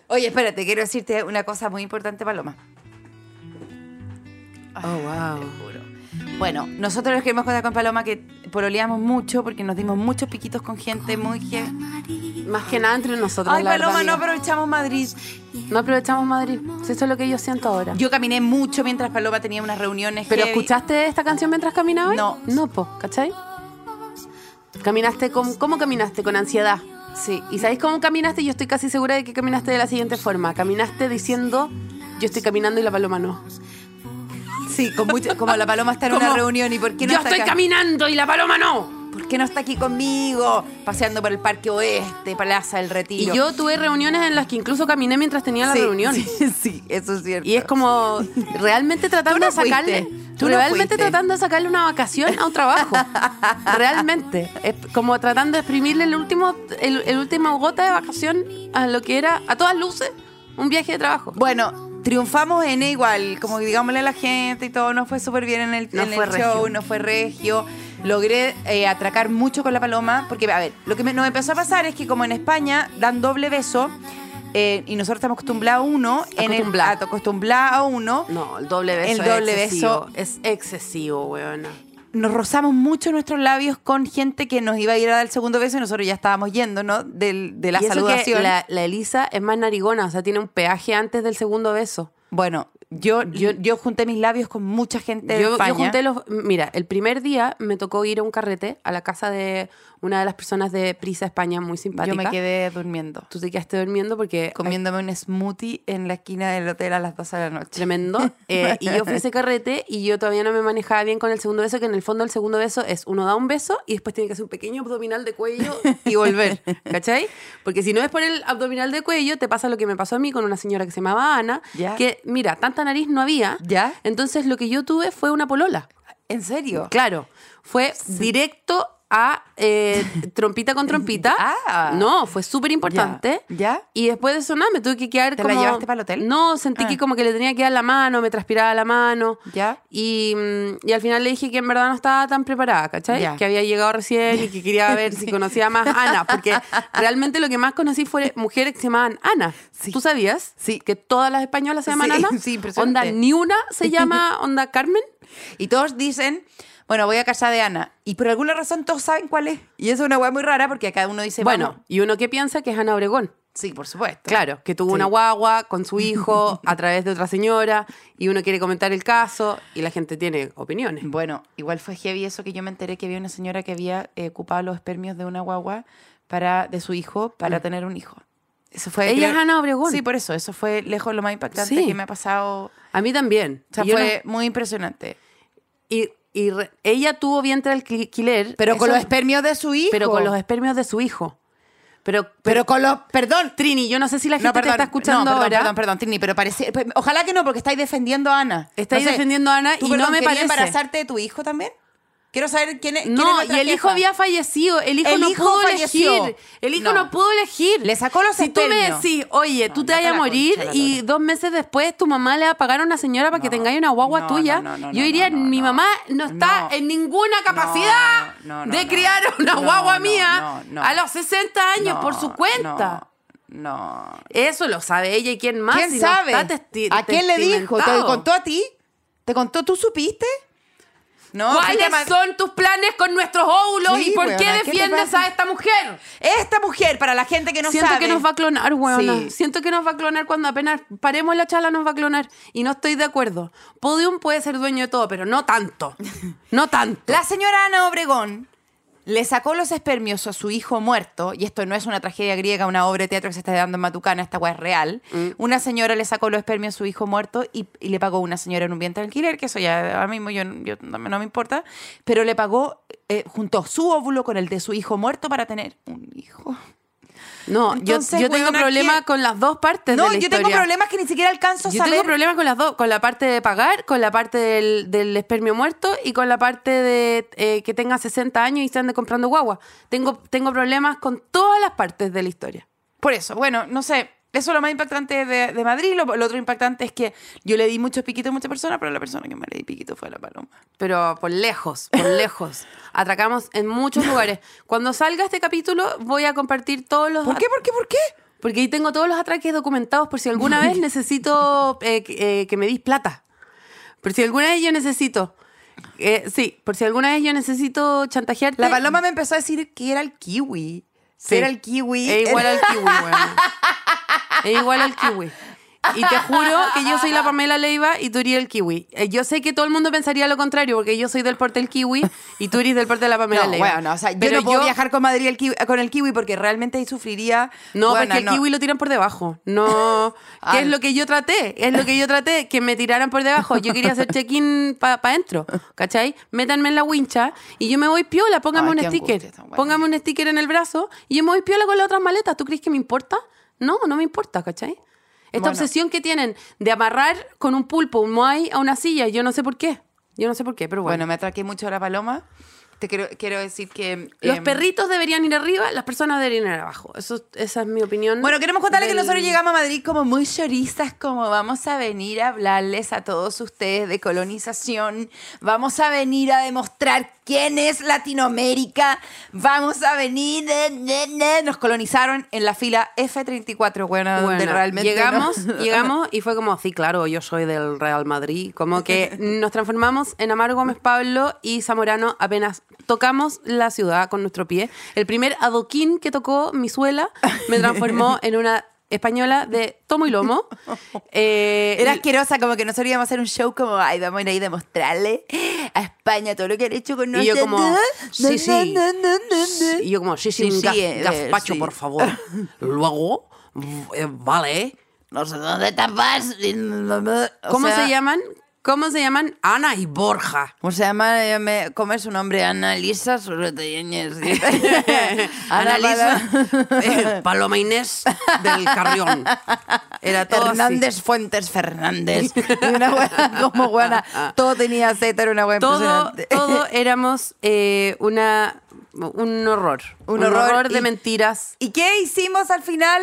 C: Oye, espérate, quiero decirte una cosa muy importante, Paloma.
B: Oh, wow.
C: Bueno, nosotros les queremos contar con Paloma que pololeamos mucho porque nos dimos muchos piquitos con gente muy que...
B: Más que nada entre nosotros.
C: Ay,
B: la verdad,
C: Paloma, no aprovechamos Madrid.
B: No aprovechamos Madrid. Eso es lo que yo siento ahora.
C: Yo caminé mucho mientras Paloma tenía unas reuniones
B: ¿Pero
C: heavy.
B: escuchaste esta canción mientras caminabas?
C: No.
B: No, po, ¿cachai? Caminaste con... ¿Cómo caminaste? Con ansiedad. Sí. ¿Y sabéis cómo caminaste? Yo estoy casi segura de que caminaste de la siguiente forma. Caminaste diciendo, yo estoy caminando y la paloma no.
C: Sí, con mucho, como la Paloma está en una reunión y ¿por qué no
B: yo
C: está
B: estoy
C: acá?
B: caminando y la paloma no.
C: ¿Por qué no está aquí conmigo? Paseando por el Parque Oeste, Plaza del
B: Y
C: Retiro.
B: yo tuve reuniones en las que incluso caminé mientras tenía la
C: Sí,
B: reunión.
C: Sí, sí, eso es cierto.
B: Y es como realmente tratando
C: no
B: de sacarle,
C: fuiste. Tú
B: realmente tratando de sacarle una vacación a un trabajo. realmente, es como tratando de exprimirle el último, el, el último gota de vacación a lo que era, a todas luces, un viaje de trabajo.
C: Bueno, triunfamos en igual, como digámosle a la gente y todo, nos fue súper bien en el,
B: No
C: en el
B: fue
C: show,
B: regio.
C: no fue regio. Logré eh, atracar mucho con la paloma, porque, a ver, lo que me- nos empezó a pasar es que como en España dan doble beso, eh, y nosotros estamos acostumbrados a uno, en el,
B: Acostumbrá.
C: a- acostumbrados a uno,
B: No, el doble beso.
C: El
B: es
C: doble
B: excesivo,
C: beso.
B: es excesivo, weona.
C: Nos rozamos mucho nuestros labios con gente que nos iba a ir a dar el segundo beso y nosotros ya estábamos yendo, ¿no? Del- de la
B: Y eso que
C: saludación.
B: la, la Elisa es más narigona, o sea, tiene un peaje antes del segundo beso.
C: Bueno, yo, yo, yo junté mis labios con mucha gente de
B: Yo,
C: España.
B: yo junté los. Mira, el primer día me tocó ir a un carrete a la casa de una de las personas de Prisa España, muy simpática.
C: Yo me quedé durmiendo.
B: Tú te quedaste durmiendo porque.
C: comiéndome un smoothie en la esquina del hotel a las 12 de la noche.
B: Tremendo. Eh, y yo fui a ese carrete y yo todavía no me manejaba bien con el segundo beso, que en el fondo el segundo beso es uno da un beso y después tiene que hacer un pequeño abdominal de cuello y volver. ¿Cachai? Porque si no es por el abdominal de cuello, te pasa lo que me pasó a mí con una señora que se llamaba Ana,
C: Ya.
B: que, mira, tanta nariz no había.
C: Ya.
B: Entonces lo que yo tuve fue una polola.
C: ¿En serio?
B: Claro, fue directo a eh, trompita con trompita.
C: Ah.
B: No, fue súper importante.
C: Ya. ¿Ya?
B: Y después de eso, nada, me tuve que quedar
C: ¿Te la
B: como...
C: llevaste para el hotel?
B: No, sentí
C: Ah.
B: que como que le tenía que dar la mano, me transpiraba la mano.
C: ¿Ya?
B: Y, mm, y al final le dije que en verdad no estaba tan preparada, ¿cachai?
C: Ya.
B: Que había llegado recién y que quería ver si conocía más a Ana. Porque realmente lo que más conocí fue mujeres que se llamaban Ana.
C: Sí.
B: ¿Tú sabías?
C: Sí.
B: Que todas las españolas se llaman
C: Sí,
B: Ana.
C: sí.
B: Onda, ni una se llama Onda Carmen.
C: Y todos dicen, bueno, voy a casa de Ana. Y por alguna razón todos saben cuál es. Y eso es una weá muy rara porque cada uno dice,
B: bueno, y uno que piensa que es Ana Obregón.
C: sí, por supuesto.
B: Claro, que tuvo
C: Sí.
B: una guagua con su hijo a través de otra señora y uno quiere comentar el caso y la gente tiene opiniones.
C: Bueno, igual fue heavy eso que yo me enteré que había una señora que había eh, ocupado los espermios de una guagua para, de su hijo para tener un hijo. Eso fue.
B: Mm. Ella es
C: creo-
B: Ana Obregón.
C: Sí, por eso. Eso fue lejos lo más impactante
B: Sí.
C: que me ha pasado.
B: A mí también.
C: O sea,
B: Y
C: fue muy impresionante.
B: y y re- ella tuvo vientre alquiler.
C: Pero con los espermios de su hijo.
B: Pero con los espermios de su hijo. Pero,
C: Pero con los. Perdón.
B: Trini, yo no sé si la gente
C: No, perdón,
B: te está escuchando
C: no, perdón,
B: ahora.
C: Perdón, perdón, Trini, pero parece. pues, Ojalá que no, porque estáis defendiendo a Ana.
B: Estáis defendiendo a Ana
C: ¿tú,
B: y no me parece.
C: embarazarte de tu hijo también? Quiero saber quién es. quién es
B: No, y el hijo había fallecido. El hijo
C: El
B: no
C: hijo
B: pudo
C: falleció.
B: elegir. El hijo
C: No.
B: no, pudo elegir.
C: Le sacó los
B: Si tú me decís, oye,
C: No,
B: tú te vayas a morir
C: concha
B: y dos meses después tu mamá le va a pagar a una señora para que
C: No,
B: tengáis una guagua
C: no,
B: tuya,
C: no, no, no,
B: yo
C: no,
B: diría,
C: no,
B: mi
C: no.
B: mamá no está
C: No.
B: en ninguna capacidad
C: No, no,
B: de
C: no.
B: criar una
C: No,
B: guagua
C: no,
B: mía
C: no, no.
B: a los 60 años
C: No,
B: por su cuenta.
C: No. no.
B: Eso lo sabe ella y quién más.
C: ¿Quién
B: si no
C: sabe? ¿A quién le dijo? ¿Te contó a ti? ¿Te contó? ¿Tú supiste? No.
B: ¿Cuáles son tus planes con nuestros óvulos
C: Sí,
B: y por
C: weona,
B: qué
C: ¿qué te
B: defiendes a esta mujer?
C: Esta mujer, para la gente que no
B: Siento
C: sabe.
B: que nos va a clonar, weona.
C: Sí.
B: Siento que nos va a clonar cuando apenas paremos la charla nos va a clonar. Y no estoy de acuerdo. Podium puede ser dueño de todo, pero no tanto. No tanto.
C: La señora Ana Obregón le sacó los espermios a su hijo muerto, y esto no es una tragedia griega, una obra de teatro que se está dando en Matucana, esta weá es real.
B: Mm.
C: Una señora le sacó los espermios a su hijo muerto y, y le pagó una señora en un vientre de alquiler, que eso ya ahora mismo yo, yo no, me- no me importa, pero le pagó, eh, juntó su óvulo con el de su hijo muerto para tener un hijo.
B: No, yo,
C: Entonces,
B: yo tengo
C: weona,
B: problema
C: ¿qué?
B: con las dos partes
C: No,
B: de la
C: yo tengo problemas que ni siquiera alcanzo a
B: Yo
C: saber.
B: tengo problemas con las dos, con la parte de pagar, con la parte del, del espermio muerto y con la parte de eh, que tenga 60 años y se ande comprando guagua. Tengo, tengo problemas con todas las partes de la historia.
C: Por eso, bueno, no sé. Eso es lo más impactante de, de Madrid. Lo, lo otro impactante es que yo le di muchos piquitos a muchas personas, pero la persona que me le di piquito fue la paloma.
B: Pero por lejos, por lejos. Atracamos en muchos lugares. Cuando salga este capítulo voy a compartir todos los...
C: ¿Por qué? ¿Por qué? ¿Por qué?
B: Porque ahí tengo todos los atraques documentados por si alguna vez necesito eh, que- eh, que me dis plata. Por si alguna vez yo necesito... eh, sí, por si alguna vez yo necesito chantajearte.
C: La paloma me empezó a decir que era el kiwi.
B: Sí.
C: Era el kiwi.
B: Es igual al kiwi, weón. Es igual al kiwi. Y te juro que yo soy la Pamela Leiva y tú eres el kiwi. Eh, Yo sé que todo el mundo pensaría lo contrario, porque yo soy del porte del kiwi y tú eres del porte de la Pamela
C: No,
B: Leiva.
C: bueno, o sea, yo
B: Pero
C: no puedo viajar con Madrid el kiwi- con el kiwi porque realmente ahí sufriría.
B: No,
C: Bueno,
B: porque el
C: no.
B: kiwi lo tiran por debajo. No,
C: Ah,
B: que es
C: no.
B: lo que yo traté, es lo que yo traté, que me tiraran por debajo. Yo quería hacer check-in para adentro, ¿cachai? Métanme en la wincha y yo me voy piola, póngame
C: Ay,
B: un sticker.
C: angustia.
B: Póngame un sticker en el brazo y yo me voy piola con las otras maletas. ¿Tú crees que me importa? No, no me importa, ¿cachai? Esta
C: Bueno.
B: obsesión que tienen de amarrar con un pulpo, un moai a una silla, yo no sé por qué. Yo no sé por qué, pero bueno.
C: Bueno, me atraqué mucho a la paloma. Te quiero, quiero decir que.
B: Los
C: em,
B: perritos deberían ir arriba, las personas deberían ir abajo. Eso, esa es mi opinión.
C: Bueno, queremos contarles que
B: del-
C: nosotros llegamos a Madrid como muy choristas, como vamos a venir a hablarles a todos ustedes de colonización, vamos a venir a demostrar quién es Latinoamérica, vamos a venir, nos colonizaron en la fila F34, bueno, donde
B: Bueno,
C: realmente
B: llegamos,
C: no-
B: llegamos y fue como, sí, claro, yo soy del Real Madrid. Como que nos transformamos en Amaro Gómez Pablo y Zamorano apenas tocamos la ciudad con nuestro pie. El primer adoquín que tocó mi suela me transformó en una española de tomo y lomo. Eh,
C: Era asquerosa, como que nosotros íbamos a hacer un show como, ay, vamos a ir ahí a demostrarle a España todo lo que han hecho con
B: y
C: nosotros.
B: yo como, sí, sí. Y yo como, sí, sí,
C: Sí,
B: un
C: sí, eh,
B: gazpacho, por favor. Luego, eh, vale.
C: No sé dónde tapas. O
B: ¿Cómo
C: sea,
B: se llaman? ¿Cómo se llaman? Ana y Borja.
C: ¿Cómo se llama? Eh, me- ¿Cómo es su nombre? Ana Lisa Sorretoyeñez.
B: Analisa eh, Paloma Inés del Carrión. Era todo así.
C: Hernández Fuentes Fernández. Y una buena, como buena. Todo tenía Z, era una buena
B: Todo, todo éramos eh, una, un horror.
C: Un
B: Un,
C: horror
B: horror, de
C: y-
B: mentiras.
C: ¿Y qué hicimos al final?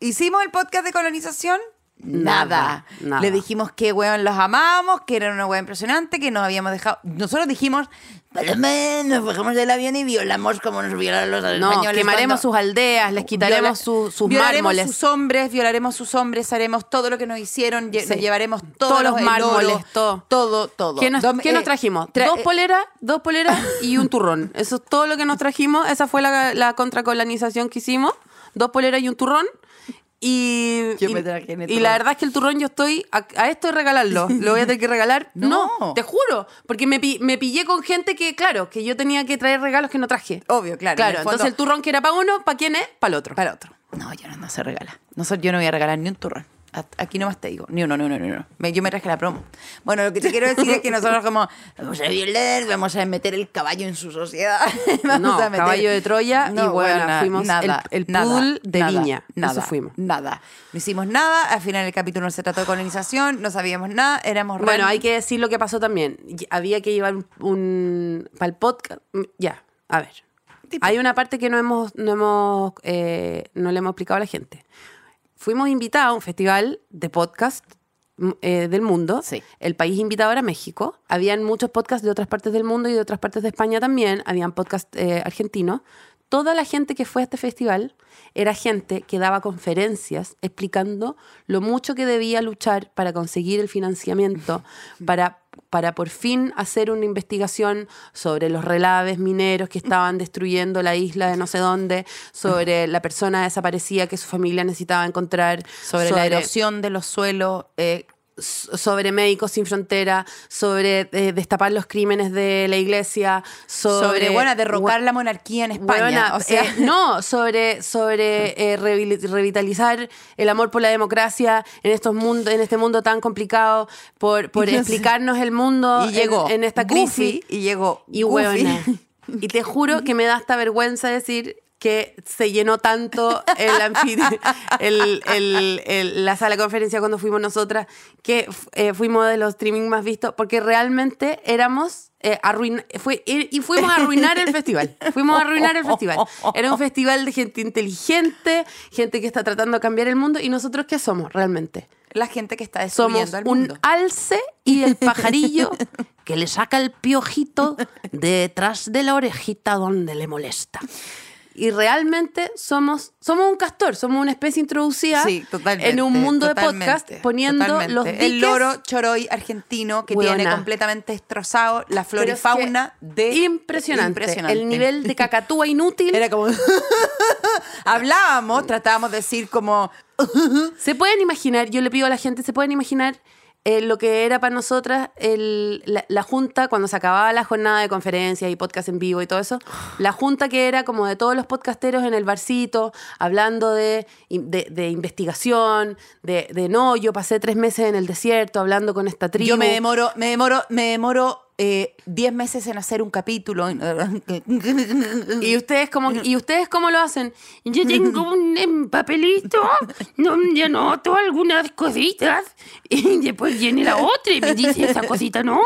C: ¿Hicimos el podcast de colonización? Nada. Le dijimos que, weón, los amábamos, que era una weón impresionante, que nos habíamos dejado... Nosotros dijimos, "Paloma, nos bajamos del avión y violamos como nos violaron los
B: No,
C: españoles.
B: quemaremos
C: cuando-
B: sus aldeas, les quitaremos
C: Viola-
B: su- sus
C: violaremos
B: mármoles.
C: sus hombres, violaremos sus hombres, haremos todo lo que nos hicieron,
B: Sí.
C: nos llevaremos todos,
B: Todos los mármoles,
C: oro,
B: todo.
C: todo, todo.
B: ¿Qué nos,
C: Dom-
B: qué
C: eh,
B: nos trajimos?
C: tra-
B: dos
C: eh,
B: poleras, dos poleras y un turrón. Eso es todo lo que nos trajimos. Esa fue la, la contracolonización que hicimos. Dos poleras y un turrón. Y, y,
C: turrón.
B: la verdad es que el turrón yo estoy a, a esto de regalarlo. Lo voy a tener que regalar.
C: No.
B: No, te juro. Porque me, me pillé con gente que, claro, que yo tenía que traer regalos que no traje.
C: Obvio, claro. en
B: Claro,
C: el fondo-
B: entonces el turrón que era para uno, ¿para quién es? Para el otro.
C: Para el otro. No, yo no, no se regala. Nosotros, yo no voy a regalar ni un turrón. Aquí nomás te digo, ni uno, ni uno, ni uno. Me- Yo me traje la promo. Bueno, lo que te quiero decir es que nosotros como vamos a violar, vamos a meter el caballo en su sociedad. vamos
B: No,
C: a meter-
B: caballo de Troya y bueno,
C: buena,
B: fuimos el- el
C: nada,
B: poodle de
C: nada,
B: Viña.
C: Nada,
B: Eso fuimos.
C: Nada. No hicimos nada. Al final el capítulo no se trató de colonización, no sabíamos nada, éramos
B: Bueno, hay que decir lo que pasó también. Había que llevar un, un para el podcast. Mm, Ya, a ver. Hay una parte que no hemos, no hemos, eh, no le hemos explicado a la gente. Fuimos invitados a un festival de podcast mm, eh, del mundo.
C: Sí.
B: El país invitado era México. Habían muchos podcasts de otras partes del mundo y de otras partes de España también. Habían podcasts eh, argentinos. Toda la gente que fue a este festival era gente que daba conferencias explicando lo mucho que debía luchar para conseguir el financiamiento, para, para por fin hacer una investigación sobre los relaves mineros que estaban destruyendo la isla de no sé dónde, sobre la persona desaparecida que su familia necesitaba encontrar,
C: sobre, la erosión de los suelos eh,
B: sobre Médicos Sin Frontera, sobre eh, destapar los crímenes de la iglesia, sobre...
C: Sobre, bueno, derrocar la monarquía en España. O sea,
B: eh, no, sobre, sobre eh, revi- revitalizar el amor por la democracia en estos mundo, en este mundo tan complicado, por, por explicarnos el mundo
C: y llegó
B: en, en esta crisis.
C: Goofy, y llegó
B: Y huevona. Y te juro que me da hasta vergüenza decir que se llenó tanto el el- el- el- la sala de conferencia cuando fuimos nosotras, que eh, fuimos de los streaming más vistos, porque realmente éramos eh, arruin- fue, y fuimos a arruinar el festival. Fuimos a arruinar el festival. Era un festival de gente inteligente, gente que está tratando de cambiar el mundo, y nosotros qué somos realmente.
C: La gente que está
B: Somos
C: destruyendo al
B: un
C: mundo.
B: alce y el pajarillo que le saca el piojito detrás de la orejita donde le molesta. Y realmente somos, somos un castor, somos una especie introducida
C: Sí,
B: en un mundo de podcast poniendo
C: totalmente.
B: los diques.
C: El loro choroy argentino que tiene completamente destrozado la flora
B: pero
C: y
B: es
C: fauna
B: que
C: de...
B: impresionante.
C: impresionante.
B: El nivel de cacatúa inútil.
C: Era como... Hablábamos, tratábamos de decir como...
B: ¿Se pueden imaginar? Yo le pido a la gente, ¿se pueden imaginar eh, lo que era para nosotras el- la, la junta cuando se acababa la jornada de conferencias y podcast en vivo y todo eso? La junta que era como de todos los podcasteros en el barcito, hablando de, de, de investigación, de, de no, yo pasé tres meses en el desierto hablando con esta tribu.
C: Yo me demoro, me demoro, me demoro eh, 10 meses en hacer un capítulo.
B: Y ustedes cómo y ustedes cómo lo hacen? Yo tengo un em, papelito donde anoto algunas cositas y después viene la otra y me dice esa cosita no.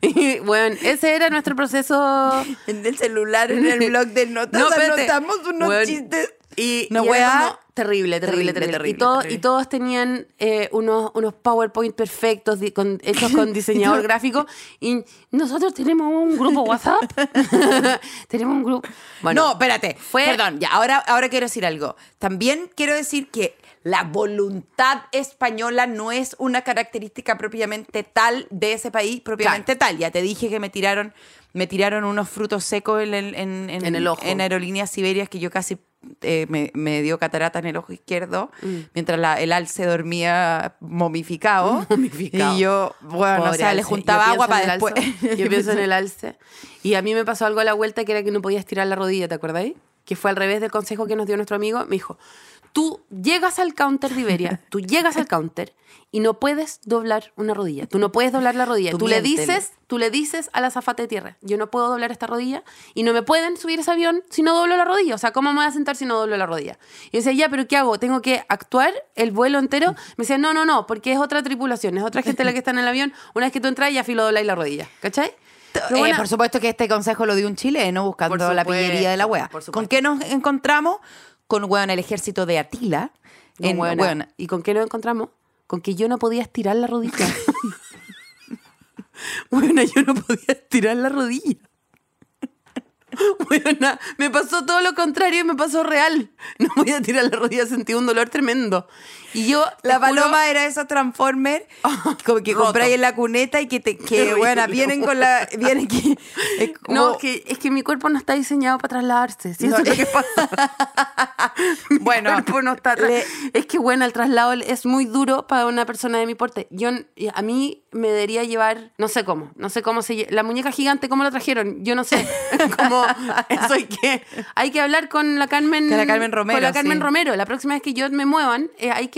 B: Y, bueno, ese era nuestro proceso.
C: en el celular, en el blog de notas,
B: No,
C: anotamos unos
B: Weón,
C: chistes.
B: Y,
C: Una
B: y
C: weá
B: como terrible, terrible,
C: terrible,
B: terrible.
C: terrible,
B: y, todo-
C: terrible.
B: y todos tenían eh, unos, unos PowerPoint perfectos di- con- hechos con diseñador gráfico. Y nosotros tenemos un grupo WhatsApp. tenemos un grupo. Bueno,
C: no, espérate.
B: fue-
C: Perdón, ya, ahora, ahora quiero decir algo. También quiero decir que la voluntad española no es una característica propiamente tal de ese país, propiamente tal. Ya te dije que me tiraron, me tiraron unos frutos secos en, en,
B: En el ojo.
C: en aerolíneas siberias que yo casi eh, me, me dio catarata en el ojo izquierdo mientras la- el alce dormía momificado.
B: Momificado.
C: Y yo, bueno, o
B: Pobre
C: sea, le
B: alce.
C: juntaba
B: Yo
C: agua para después.
B: Yo pienso en el alce. Y a mí me pasó algo a la vuelta que era que no podía estirar la rodilla, ¿te acordáis? Que fue al revés del consejo que nos dio nuestro amigo. Me dijo, tú llegas al counter de Iberia, tú llegas al counter y no puedes doblar una rodilla. Tú no puedes doblar la rodilla.
C: Tú
B: Tú, le dices, tú le dices a la zafata de tierra, yo no puedo doblar esta rodilla y no me pueden subir ese avión si no doblo la rodilla. O sea, ¿cómo me voy a sentar si no doblo la rodilla? Y yo decía, ya, pero ¿qué hago? ¿Tengo que actuar el vuelo entero? Me decía, no, no, no, porque es otra tripulación, es otra gente la que está en el avión. Una vez que tú entras, ya filo dobláis la rodilla. ¿Cachai?
C: Eh, por supuesto que este consejo lo dio un chileno buscando la pillería de la wea. ¿Con qué nos encontramos? Con weón, el ejército de Atila.
B: no,
C: en, weón,
B: ¿Y con qué nos encontramos? Con que yo no podía estirar la rodilla. bueno, yo no podía estirar la rodilla. Bueno, me pasó todo lo contrario y me pasó real. No voy a tirar la rodilla, sentí un dolor tremendo. Y yo,
C: La
B: juro-
C: paloma era esos Transformers que compráis en la cuneta y que, te, que bueno, vienen con la. Vienen que, es como-
B: No, es que, es que mi cuerpo no está diseñado para trasladarse. Si
C: No,
B: eso es lo que pasa. Mi
C: Bueno,
B: cuerpo no está
C: le-
B: Es que, bueno, el traslado es muy duro para una persona de mi porte. Yo, a mí me debería llevar, no sé cómo, no sé cómo se La muñeca gigante, ¿cómo la trajeron? Yo no sé. Como, eso hay que, hay que hablar con la Carmen.
C: Con la Carmen Romero,
B: Con la Carmen
C: sí.
B: Romero. La próxima vez que yo me muevan, eh, hay, que,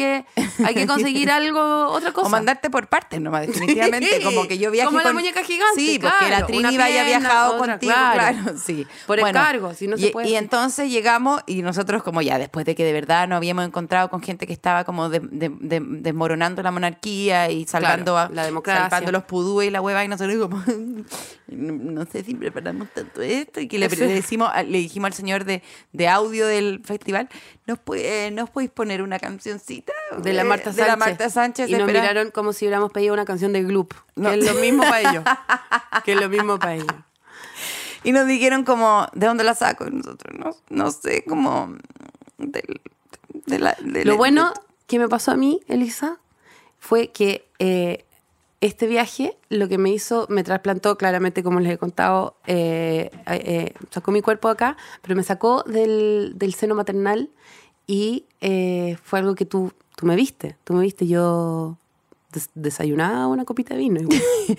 B: hay que conseguir algo, otra cosa.
C: O mandarte por partes nomás, definitivamente.
B: Sí,
C: como que yo viaje
B: como la
C: con...
B: muñeca gigante,
C: Sí, porque la Trini
B: pierna,
C: viajado
B: otra,
C: contigo,
B: claro.
C: claro. sí.
B: Por encargo, si no se
C: y,
B: puede
C: Y entonces llegamos y nosotros como ya, después de que de verdad nos habíamos encontrado con gente que estaba como de- de- de- desmoronando la monarquía y salvando,
B: Claro,
C: a,
B: la democracia.
C: salvando los pudúes y la hueva y nosotros como, no, sé si preparamos tanto esto y que le, decimos, le dijimos al señor de, de audio del festival, ¿nos, puede, ¿nos podéis poner una cancioncita?
B: De la
C: Eh,
B: Marta
C: de
B: Sánchez.
C: la Marta Sánchez.
B: Y nos
C: espera.
B: miraron como si hubiéramos pedido una canción de Gloop.
C: No.
B: Que es lo mismo para ellos. que es lo mismo para ellos.
C: Y nos dijeron como, ¿de dónde la saco? Y nosotros, no, no sé, como... de la- de
B: Lo
C: la-
B: bueno que me pasó a mí, Elisa, fue que eh, este viaje lo que me hizo, me trasplantó claramente, como les he contado, eh, eh, sacó mi cuerpo de acá, pero me sacó del, del seno maternal y eh, fue algo que tú, tú me viste. Tú me viste, yo des- desayunada una copita de vino. igual.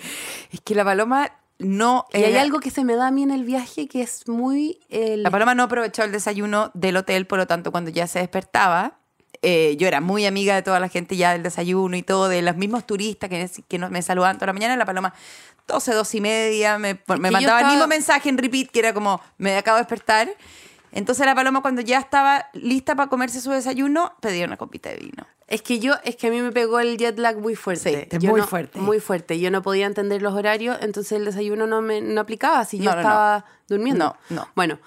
C: Es que la paloma no...
B: y hay
C: era-
B: algo que se me da a mí en el viaje que es muy... el-
C: La paloma no aprovechó el desayuno del hotel, por lo tanto, cuando ya se despertaba, eh, yo era muy amiga de toda la gente ya del desayuno y todo, de los mismos turistas que, que nos- me saludaban toda la mañana. La paloma, 12, 12 y media, me, me mandaba el
B: estaba-
C: mismo mensaje en repeat, que era como, me acabo de despertar. Entonces la paloma, cuando ya estaba lista para comerse su desayuno, pedía una copita de vino.
B: Es que yo, es que a mí me pegó el jet lag muy fuerte.
C: Sí,
B: Yo
C: muy
B: no-
C: fuerte.
B: Muy fuerte. Yo no podía entender los horarios, entonces el desayuno no me no aplicaba si yo
C: No,
B: estaba durmiendo.
C: No, no.
B: Bueno,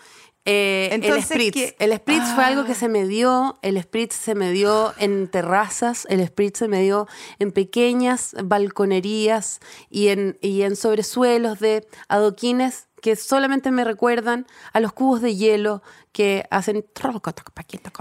B: eh, el spritz.
C: ¿qué?
B: El spritz fue algo que
C: Ah.
B: se me dio, el spritz se me dio en terrazas, el spritz se me dio en pequeñas balconerías y en, y en sobresuelos de adoquines que solamente me recuerdan a los cubos de hielo que hacen...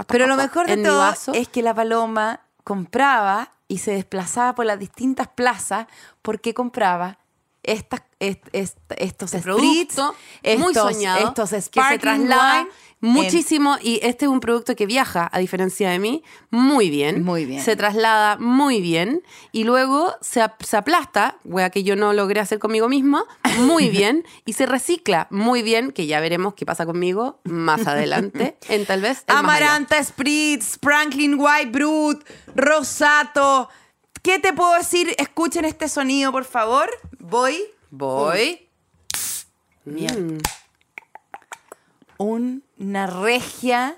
C: Pero lo mejor de todo es que la paloma compraba y se desplazaba por las distintas plazas. Porque compraba estas, est- est- estos
B: este producto muy
C: estos-
B: soñado
C: estos
B: que se
C: sparkling
B: traslada
C: wine
B: muchísimo y este es un producto que viaja a diferencia de mí muy bien
C: Muy bien.
B: se traslada muy bien y luego se, se aplasta wea que yo no logré hacer conmigo misma muy bien y se recicla muy bien que ya veremos qué pasa conmigo más adelante en tal vez.
C: Amaranta, Spritz, Sprinkling White Brut, Rosato. ¿Qué te puedo decir? Escuchen este sonido, por favor. Voy.
B: voy
C: Mierda.
B: Mm.
C: Una regia.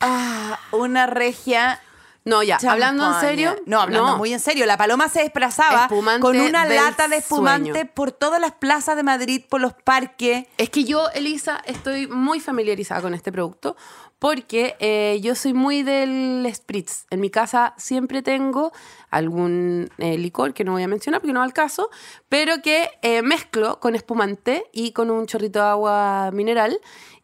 C: Ah, una regia.
B: no ya hablando en serio
C: No, hablando muy en serio. La paloma se desplazaba
B: Espumante
C: con una lata de espumante
B: sueño.
C: por todas las plazas de Madrid, por los parques.
B: Es que yo, Elisa, estoy muy familiarizada con este producto porque eh, yo soy muy del spritz. En mi casa siempre tengo algún eh, licor que no voy a mencionar porque no va al caso, pero que eh, mezclo con espumante y con un chorrito de agua mineral.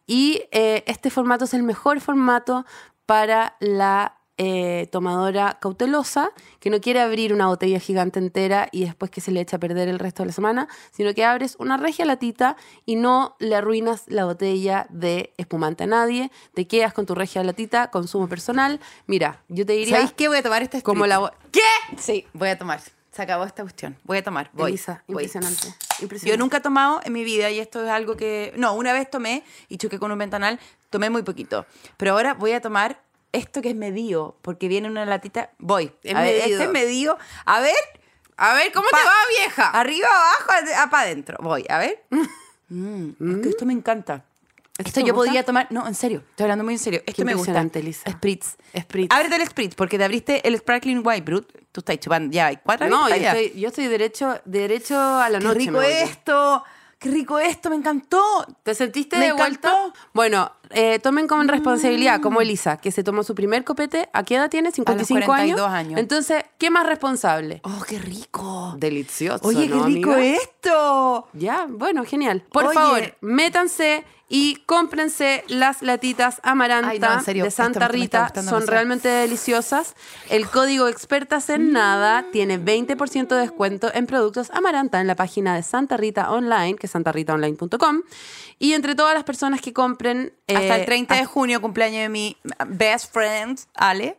B: Y este formato es el mejor formato para la eh, tomadora cautelosa que no quiere abrir una botella gigante entera y después que se le echa a perder el resto de la semana, sino que abres una regia latita y no le arruinas la botella de espumante a nadie, te quedas con tu regia latita, consumo personal. Mira, yo te diría
C: ¿Sabéis qué? Voy a tomar este
B: como la...
C: ¿Qué? Sí, voy a tomar. Se acabó esta cuestión. Voy a tomar. Voy.
B: Elisa,
C: voy.
B: impresionante,
C: Yo
B: impresionante.
C: nunca he tomado en mi vida y esto es algo que... No, una vez tomé y choqué con un ventanal, tomé muy poquito. Pero ahora voy a tomar esto que es medido, porque viene una latita... Voy.
B: Es
C: a ver, este es medido. A ver,
B: A ver, ¿cómo
C: Pa-
B: te va, vieja?
C: arriba, abajo, para adentro. Voy, a ver. Mm, es que esto me encanta. Esto yo
B: gusta?
C: podría tomar... No, en serio, estoy hablando muy en serio. Esto me gusta.
B: Lisa.
C: Spritz.
B: Spritz.
C: Ábrete el Spritz, porque te abriste el Sparkling White Brut. Tú estás chupando ya, hay cuatro
B: No, yo estoy, yo estoy derecho, derecho a la
C: Qué
B: noche. me
C: rico esto, qué rico esto, me encantó.
B: ¿Te sentiste
C: Me
B: de vuelta?
C: encantó.
B: Bueno, eh, tomen como responsabilidad, como Elisa, que se tomó su primer copete. ¿A qué edad tiene? ¿55
C: 42
B: años?
C: años.
B: Entonces, ¿qué más responsable?
C: Oh, qué rico.
B: Delicioso.
C: Oye, qué
B: ¿no,
C: rico
B: amiga?
C: esto.
B: Ya, bueno, genial. Por
C: Oye.
B: favor, métanse y cómprense las latitas Amaranta
C: Ay, no, en serio,
B: de Santa Rita. Son
C: demasiado.
B: realmente deliciosas. El código expertas en nada tiene 20% de descuento en productos Amaranta en la página de Santa Rita Online, que es santarritaonline.com. Y entre todas las personas que compren...
C: Hasta
B: eh,
C: el 30 de junio, cumpleaños de mi best friend, Ale.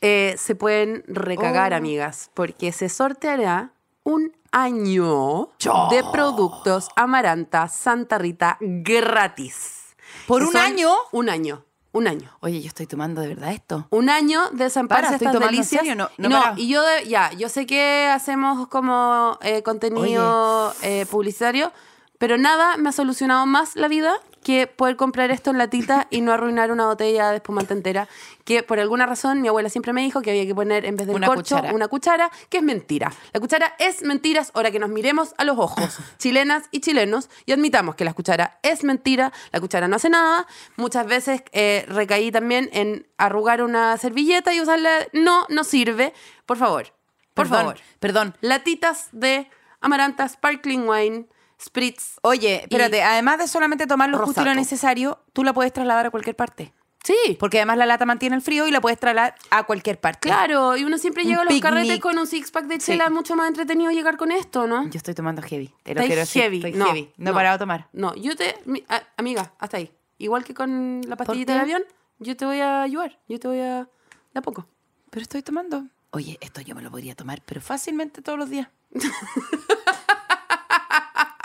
B: eh, se pueden recagar,
C: Oh.
B: amigas, porque se sorteará un año de productos Amaranta Santa Rita gratis.
C: ¿Por un año?
B: Un año. Un año.
C: Oye, yo estoy tomando de verdad esto.
B: Un año de
C: estoy
B: estas
C: tomando en
B: delicias.
C: serio, no-
B: Y
C: no
B: no, y yo de- ya, yo sé que hacemos como eh, contenido eh, publicitario, pero nada me ha solucionado más la vida que poder comprar esto en latita y no arruinar una botella de espumante entera, que por alguna razón mi abuela siempre me dijo que había que poner en vez del
C: Una
B: corcho
C: cuchara.
B: una cuchara, que es mentira. La cuchara es mentiras, ahora que nos miremos a los ojos, chilenas y chilenos, y admitamos que la cuchara es mentira, la cuchara no hace nada. Muchas veces eh, recaí también en arrugar una servilleta y usarla. No, no sirve. Por favor, por
C: Perdón,
B: favor.
C: Perdón.
B: Latitas de Amaranta Sparkling Wine Spritz.
C: Oye, espérate, además de solamente tomar lo justo y lo necesario, tú la puedes trasladar a cualquier parte.
B: Sí,
C: Porque además la lata mantiene el frío y la puedes trasladar a cualquier parte.
B: claro. Y uno siempre
C: Un
B: llega a los
C: picnic.
B: carretes con un six pack de
C: Sí.
B: chela. Mucho más entretenido llegar con esto, ¿no?
C: Yo estoy tomando heavy. Te lo quiero decir.
B: heavy.
C: Estoy
B: no,
C: heavy. No, he parado de tomar.
B: No, yo te. mi- a- amiga, hasta ahí. Igual que con la pastillita del avión, yo te voy a ayudar. Yo te voy a. De a poco.
C: Pero estoy tomando. Oye, esto yo me lo podría tomar, pero fácilmente todos los días.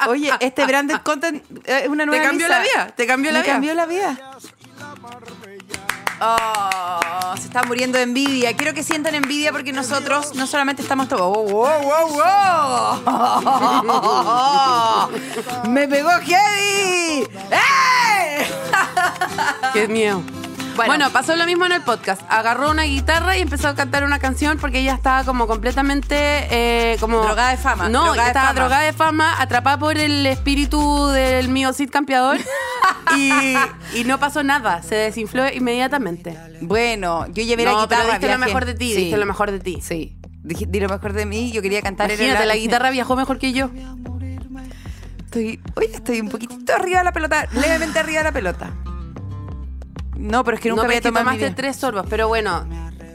C: Oye, este branded content es una nueva
B: cambió
C: lista.
B: la vida, te cambió la
C: Me
B: vida.
C: cambió la vida. Oh, se está muriendo de envidia. Quiero que sientan envidia porque nosotros no solamente estamos todos. ¡Oh, wow, wow, wow! ¡Me pegó heavy! ¡Eh!
B: Qué miedo.
C: Bueno.
B: Bueno. pasó lo mismo en el podcast. Agarró una guitarra y empezó a cantar una canción porque ella estaba como completamente eh, como
C: Drogada de fama,
B: No,
C: drogada de
B: estaba
C: fama.
B: drogada de fama, atrapada por el espíritu del mío Cid campeador y, y no pasó nada. Se desinfló inmediatamente.
C: Bueno, yo llevé la
B: no,
C: guitarra.
B: pero diste lo
C: viajé.
B: mejor de ti,
C: Sí.
B: diste lo mejor de ti.
C: Sí. Dije, di lo mejor de mí. Yo quería cantar.
B: Imagínate, la guitarra viajó mejor que yo.
C: Estoy, oye, estoy un poquitito arriba de la pelota, levemente arriba de la pelota. No, pero es que nunca
B: no,
C: había tomado
B: tomaste
C: vida.
B: tres sorbos, pero bueno,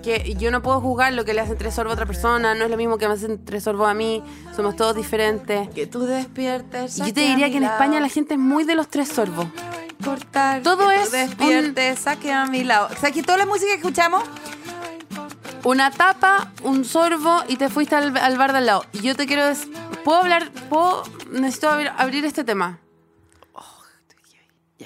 B: que yo no puedo juzgar lo que le hacen tres sorbos a otra persona, no es lo mismo que me hacen tres sorbos a mí, somos todos diferentes.
C: Que tú despiertes.
B: Y yo te diría que en España la gente es muy de los tres sorbos.
C: cortar.
B: todo
C: que
B: es
C: tú despiertes, saque a mi lado. O sea, que toda la música que escuchamos.
B: Una tapa, un sorbo y te fuiste al, al bar de al lado. Y yo te quiero... des- ¿Puedo hablar? ¿Puedo? Necesito abrir, abrir este tema.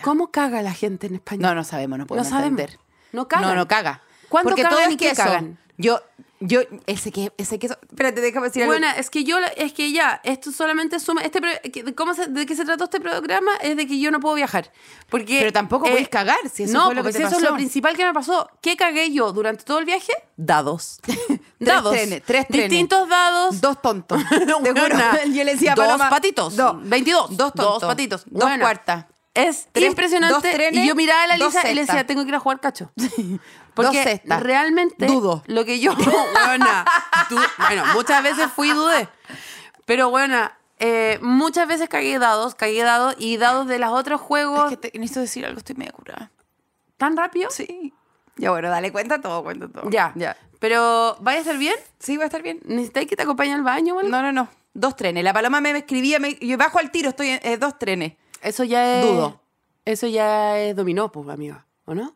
B: ¿Cómo caga la gente en España?
C: No, no sabemos, no podemos
B: sabemos.
C: entender.
B: No cagan.
C: No, no caga.
B: ¿Cuándo
C: Porque
B: cagan
C: todo es queso.
B: cagan?
C: Yo, yo, ese que, ese queso. Espérate, déjame decir algo.
B: Bueno, es que yo, es que ya, esto solamente suma, este, que- ¿cómo se- ¿de qué se trató este programa? Es de que yo no puedo viajar. Porque,
C: Pero tampoco
B: eh,
C: puedes cagar, si eso
B: no,
C: fue lo que te
B: si eso es
C: pasó.
B: lo principal que me pasó. ¿Qué cagué yo durante todo el viaje? Dados. dados.
C: trenes, tres trenes.
B: Distintos dados.
C: Dos tontos. Te juro. Yo le decía a
B: Dos
C: Paloma,
B: patitos.
C: Dos.
B: 22.
C: Dos tontos.
B: Dos patitos.
C: Dos cuartas.
B: Es
C: Tres-
B: impresionante.
C: dos trenes,
B: y yo miraba a la Lisa y le decía, tengo que ir a jugar cacho. Porque realmente
C: Dudo.
B: lo que yo, buena, bueno, muchas veces fui y dudé. Pero bueno, eh, muchas veces cagué dados, cagué dados y dados de los otros juegos
C: Es que te, necesito decir algo, estoy medio curada.
B: tan rápido.
C: Sí. Ya bueno, dale, cuenta todo, cuenta todo.
B: Ya.
C: Ya.
B: Pero, ¿vaya a estar bien?
C: Sí, va a estar bien.
B: ¿Necesitáis que te acompañe al baño?
C: No, no, no. Dos trenes. La paloma me escribía, me, yo bajo al tiro, estoy en eh, dos trenes.
B: Eso ya es...
C: Dudo.
B: Eso ya es dominó, pues, amiga. ¿O no?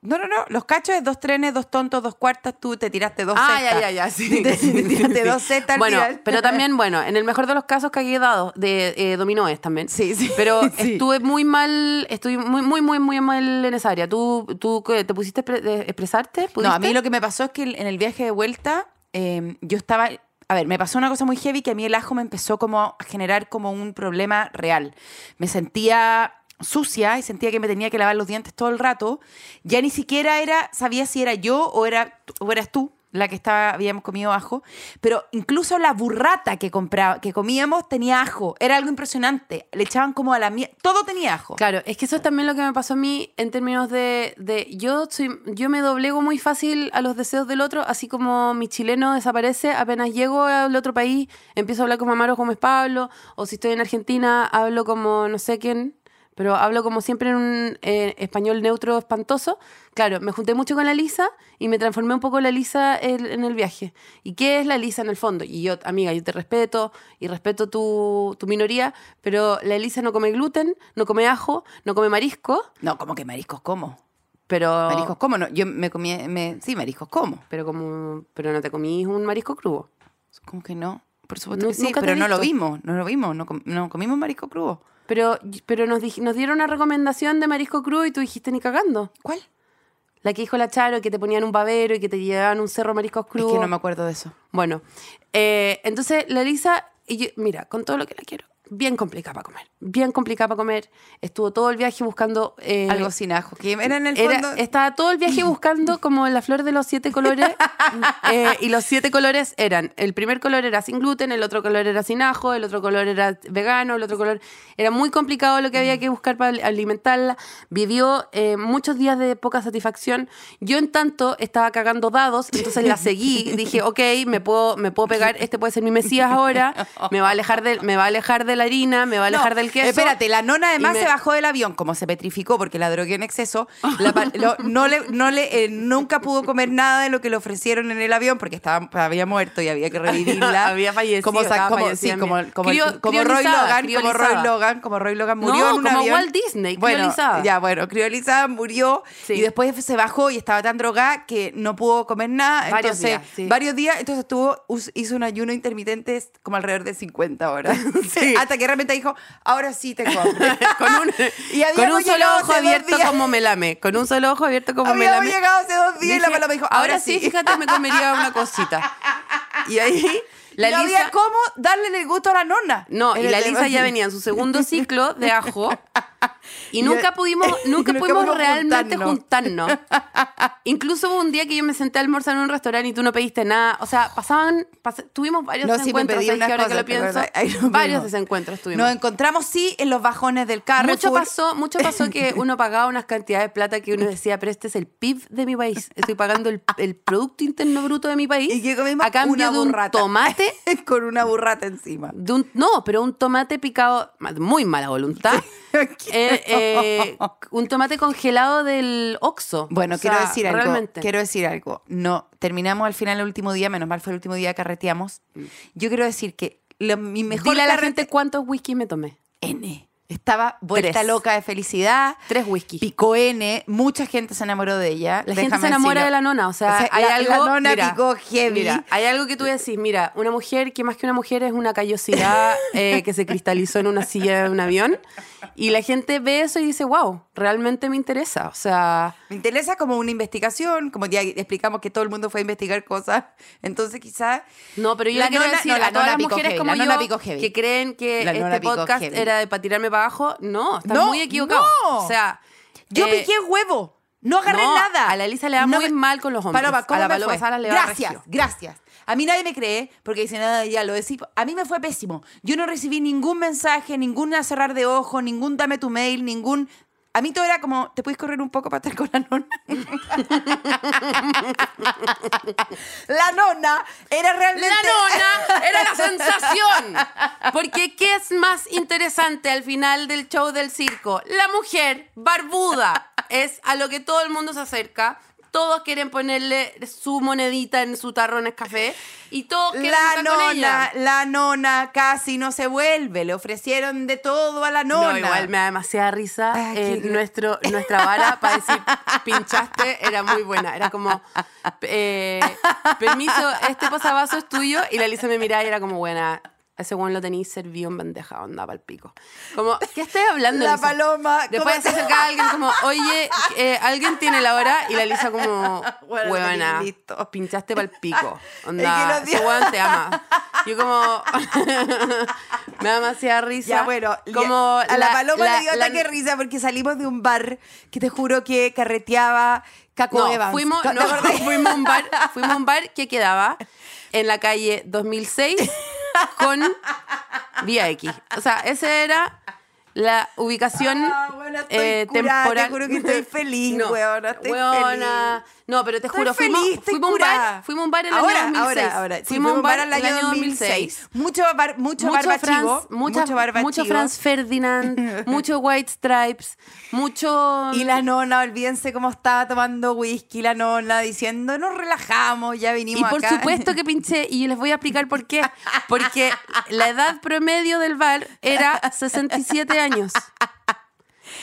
C: No, no, no. Los cachos es dos trenes, dos tontos, dos cuartas. Tú te tiraste dos
B: Ah, ya, ya, ya, sí.
C: Te, te tiraste dos cestas al
B: Bueno,
C: tirar.
B: pero también, bueno, en el mejor de los casos cagué dados de eh, dominóes también.
C: Sí, sí.
B: Pero
C: Sí.
B: estuve muy mal, estuve muy, muy, muy, muy mal en esa área. ¿Tú, tú te pusiste a expresarte?
C: No, a mí lo que me pasó es que en el viaje de vuelta eh, yo estaba... A ver, me pasó una cosa muy heavy que a mí el ajo me empezó como a generar como un problema real. Me sentía sucia y sentía que me tenía que lavar los dientes todo el rato. Ya ni siquiera era, sabía si era yo o, era, o eras tú la que estaba, habíamos comido ajo, pero incluso la burrata que compraba, que comíamos tenía ajo, era algo impresionante, le echaban como a la mierda, todo tenía ajo.
B: Claro, es que eso es también lo que me pasó a mí en términos de, de yo soy, yo me doblego muy fácil a los deseos del otro, así como mi chileno desaparece, apenas llego al otro país, empiezo a hablar como Amaro Gómez Pablo, o si estoy en Argentina, hablo como no sé quién, pero hablo como siempre en un eh, español neutro espantoso. Claro, me junté mucho con la Lisa y me transformé un poco en la Lisa en, en el viaje. ¿Y qué es la Lisa en el fondo? Y yo, amiga, yo te respeto y respeto tu, tu minoría, pero la Lisa no come gluten, no come ajo, no come marisco,
C: No, como que mariscos como.
B: pero...
C: Mariscos como, no, yo me comí, me, sí, mariscos como.
B: Pero como... Pero no te comís un marisco crudo.
C: ¿Cómo que no? Por supuesto
B: Nu-
C: que sí, pero no lo vimos, no lo vimos, no, com- no comimos marisco crudo.
B: Pero, pero nos, dij- nos dieron una recomendación de marisco crudo y tú dijiste ni cagando.
C: ¿Cuál?
B: La que dijo la Charo, que te ponían un babero y que te llevaban un cerro mariscos crudos.
C: Es que no me acuerdo de eso.
B: Bueno, eh, entonces la Elisa, y yo- mira, con todo lo que la quiero, bien complicada para comer, bien complicada para comer. Estuvo todo el viaje buscando... eh,
C: Algo sin ajo, que era en el
B: era-
C: fondo...
B: estaba todo el viaje buscando como la flor de los siete colores. eh, y los siete colores eran: el primer color era sin gluten, el otro color era sin ajo, el otro color era vegano, el otro color. Era muy complicado lo que había que buscar para alimentarla. Vivió eh, muchos días de poca satisfacción. Yo, en tanto, estaba cagando dados, entonces la seguí. Dije, ok, me puedo, me puedo pegar, este puede ser mi Mesías ahora, me va a alejar de, me va a alejar de la harina, me va a alejar
C: No,
B: del queso.
C: Espérate, la nona además
B: me-
C: se bajó del avión, como se petrificó porque la drogué en exceso. la pa- lo- no le, no le, eh, nunca pudo comer nada de lo que le ofrecieron en el avión porque estaba, había muerto y había que revivirla.
B: Había fallecido,
C: Como, como,
B: fallecida,
C: sí, como, como,
B: Crio-
C: como Roy
B: criolizada,
C: Logan, como Roy
B: criolizada.
C: Logan, como Roy Logan murió
B: No,
C: en un
B: como
C: avión.
B: Walt Disney,
C: bueno,
B: criolizada.
C: Ya, bueno, criolizada murió
B: Sí.
C: y después se bajó y estaba tan drogada que no pudo comer nada.
B: Varios
C: entonces,
B: días, sí.
C: varios días, entonces tuvo, us- hizo un ayuno intermitente como alrededor de 50 horas.
B: Sí.
C: Hasta que realmente dijo, ahora sí tengo hambre.
B: con un,
C: Y habíamos
B: con un solo ojo abierto como melame. Con un solo ojo abierto como
C: Habíamos
B: melame.
C: llegado hace dos días y la paloma dijo,
B: ahora sí, fíjate, me comería una cosita. Y ahí la
C: no
B: Lisa...
C: había cómo darle el gusto a la nona.
B: No, y la Lisa ya venía en su segundo ciclo de ajo y nunca pudimos, nunca
C: nunca
B: pudimos realmente
C: juntarnos.
B: juntarnos. Incluso hubo un día que yo me senté a almorzar en un restaurante y tú no pediste nada. O sea, pasaban, pas- tuvimos varios
C: No, sí me
B: desencuentros,
C: pedí
B: ¿sabes
C: unas
B: qué? ahora que lo pienso.
C: no
B: varios desencuentros tuvimos.
C: Nos encontramos, sí, en los bajones del carro.
B: Mucho pasó, mucho pasó que uno pagaba unas cantidades de plata que uno decía, pero este es el PIB de mi país. Estoy pagando el, el Producto Interno Bruto de mi país
C: Y
B: a cambio
C: una
B: de un
C: burrata.
B: tomate.
C: Con una burrata encima.
B: De un, no, pero un tomate picado, muy mala voluntad. Eh, eh, un tomate congelado del Oxxo.
C: Bueno,
B: O sea,
C: quiero decir algo.
B: Realmente.
C: Quiero decir algo. No, terminamos al final el último día, menos mal fue el último día que carreteamos. Yo quiero decir que lo- mi mejor
B: Dile a la
C: carrete-
B: gente cuántos whisky me tomé.
C: N. Estaba vuelta
B: Tres.
C: loca de felicidad.
B: Tres whisky.
C: Picó N. Mucha gente se enamoró de ella.
B: La gente se enamora
C: decirlo.
B: de la nona, o sea,
C: O sea,
B: hay
C: la-
B: algo.
C: la nona
B: mira,
C: picó heavy.
B: Mira, hay algo que tú decís, mira, una mujer que más que una mujer es una callosidad eh, que se cristalizó en una silla de un avión. Y la gente ve eso y dice, wow, realmente me interesa. O sea,
C: Me interesa como una investigación, como ya explicamos que todo el mundo fue a investigar cosas. Entonces, quizás.
B: no, pero yo
C: La
B: quiero
C: nona-
B: decir
C: no, la
B: a todas
C: nona
B: las mujeres
C: heavy,
B: como
C: la
B: yo que creen que este podcast
C: heavy.
B: era de para tirarme para abajo, no, están
C: No,
B: muy equivocados.
C: no.
B: O sea,
C: Yo
B: eh,
C: piqué huevo. No agarré
B: no,
C: nada.
B: a la Elisa le da muy mal con los hombres.
C: Paloma, ¿cómo
B: A la
C: me
B: Paloma
C: fue?
B: Le va
C: gracias,
B: regio.
C: gracias. A mí nadie me cree porque dicen, ah, ya lo decís. A mí me fue pésimo. Yo no recibí ningún mensaje, ningún cerrar de ojo, ningún dame tu mail, ningún... A mí todo era como, ¿te puedes correr un poco para estar con la nona? la nona era realmente...
B: La nona era la sensación. Porque ¿qué es más interesante al final del show del circo? La mujer barbuda es a lo que todo el mundo se acerca. Todos quieren ponerle su monedita en su tarro en café y todos quieren
C: La
B: estar con
C: nona,
B: ella.
C: la nona casi no se vuelve. Le ofrecieron de todo a la nona.
B: No, igual me da demasiada risa.
C: Ay,
B: eh,
C: qué-
B: nuestro, nuestra vara para decir pinchaste era muy buena. Era como, eh, permiso, este posavasos es tuyo. Y la Lisa me miraba y era como, buena, ese weón lo tenéis servido en bandeja, onda para el pico. Como, ¿qué estás hablando,
C: La
B: Lisa?
C: paloma,
B: Después
C: ¿cómo
B: se acercaba alguien como, oye, eh, ¿alguien tiene la hora? Y la Lisa como,
C: Bueno,
B: huevona, pinchaste para el pico. Onda, ese weón te ama. Yo como, me da demasiada risa.
C: Ya, bueno,
B: como
C: a la,
B: la-
C: paloma
B: la-
C: le dio
B: la-
C: ataque de risa porque salimos de un bar que te juro que carreteaba Caco
B: No,
C: Evans.
B: fuimos,
C: ¿Te
B: no, fuimos a un bar, fuimos a un bar que quedaba en la calle 2006 con Vía X. O sea, esa era la ubicación
C: Ah, bueno, estoy
B: eh,
C: curada, te
B: temporal.
C: juro que estoy feliz, weona, estoy
B: weona. No, pero te juro,
C: feliz,
B: fuimos, fuimos un bar, fuimos un bar en el
C: ahora,
B: año 2006.
C: Ahora, ahora, sí,
B: fuimos un bar
C: al
B: el año 2006.
C: Mucho bar, mucho,
B: Mucho
C: barba
B: Franz,
C: chivo,
B: mucha-
C: mucho barba
B: mucho. Franz Ferdinand, mucho White Stripes, mucho...
C: Y la nona, olvídense cómo estaba tomando whisky la nona, diciendo, nos relajamos, ya
B: Y
C: vinimos
B: por
C: acá.
B: supuesto que pinché, y les voy a explicar por qué. Porque la edad promedio del bar era 67 años.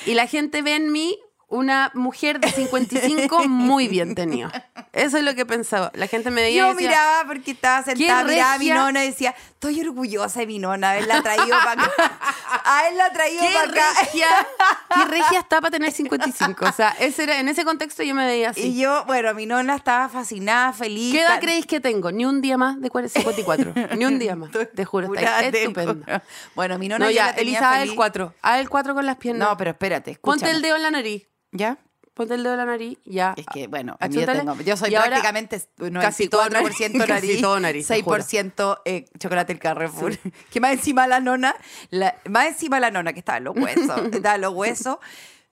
B: Y la gente ve en mí una mujer de 55 muy bien tenido. Eso es lo que pensaba. La gente me veía y
C: Yo
B: decía,
C: miraba porque estaba sentada,
B: "Qué
C: miraba a mi
B: regia".
C: nona y decía, estoy orgullosa de mi nona, haberla traído para acá. Haberla traído
B: ¿Qué
C: para acá.
B: regia, qué regia está para tener 55? O sea, ese era, en ese contexto yo me veía así.
C: Y yo, bueno, mi nona estaba fascinada, feliz.
B: ¿Qué edad
C: tan-
B: creéis que tengo? Ni un día más de 54. Ni un día más. Te juro, está estupendo.
C: Bueno, mi nona
B: No, ya,
C: la tenía
B: Elisa, haz el
C: feliz.
B: 4. Haz el 4 con las piernas.
C: No, pero espérate,
B: Ponte
C: escúchame.
B: el dedo en la nariz.
C: ¿Ya?
B: Ponte el dedo en la nariz, ya.
C: Es que, bueno, a mí yo, tengo, yo soy
B: Y
C: prácticamente
B: casi todo
C: 94%
B: nariz.
C: nariz,
B: Casi todo nariz, te juro.
C: 6% eh, chocolate el Carrefour. Que más encima la nona, la- más encima la nona que en los huesos, en los huesos,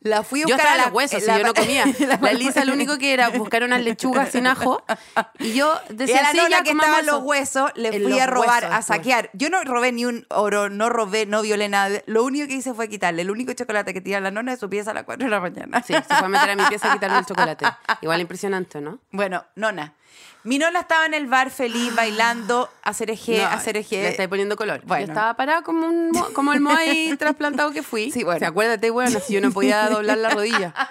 C: La fui a
B: Yo
C: buscar
B: estaba
C: a la-
B: los huesos, si
C: la-
B: yo no comía.
C: la-
B: La Lisa lo único que era buscar unas lechugas sin ajo. Y yo
C: Y
B: decía,
C: a la
B: sí,
C: nona
B: ya
C: que estaba en los
B: eso.
C: huesos, le
B: En
C: fui a robar,
B: huesos
C: a
B: estuve.
C: saquear. Yo no robé ni un oro, no robé, no violé nada. Lo único que hice fue quitarle el único chocolate que tenía la nona de su pieza a las 4 de la mañana.
B: Sí, se fue a meter a mi pieza a quitarme el chocolate. Igual impresionante, ¿no?
C: Bueno, nona. Mi nona estaba en el bar feliz, bailando, hacer eje,
B: No,
C: hacer
B: Le
C: eje.
B: estáis poniendo color.
C: Bueno.
B: Yo estaba parada como, un, mo- como el Moai trasplantado que fui.
C: Sí, bueno.
B: O sea, acuérdate, bueno, si yo no podía doblar la rodilla.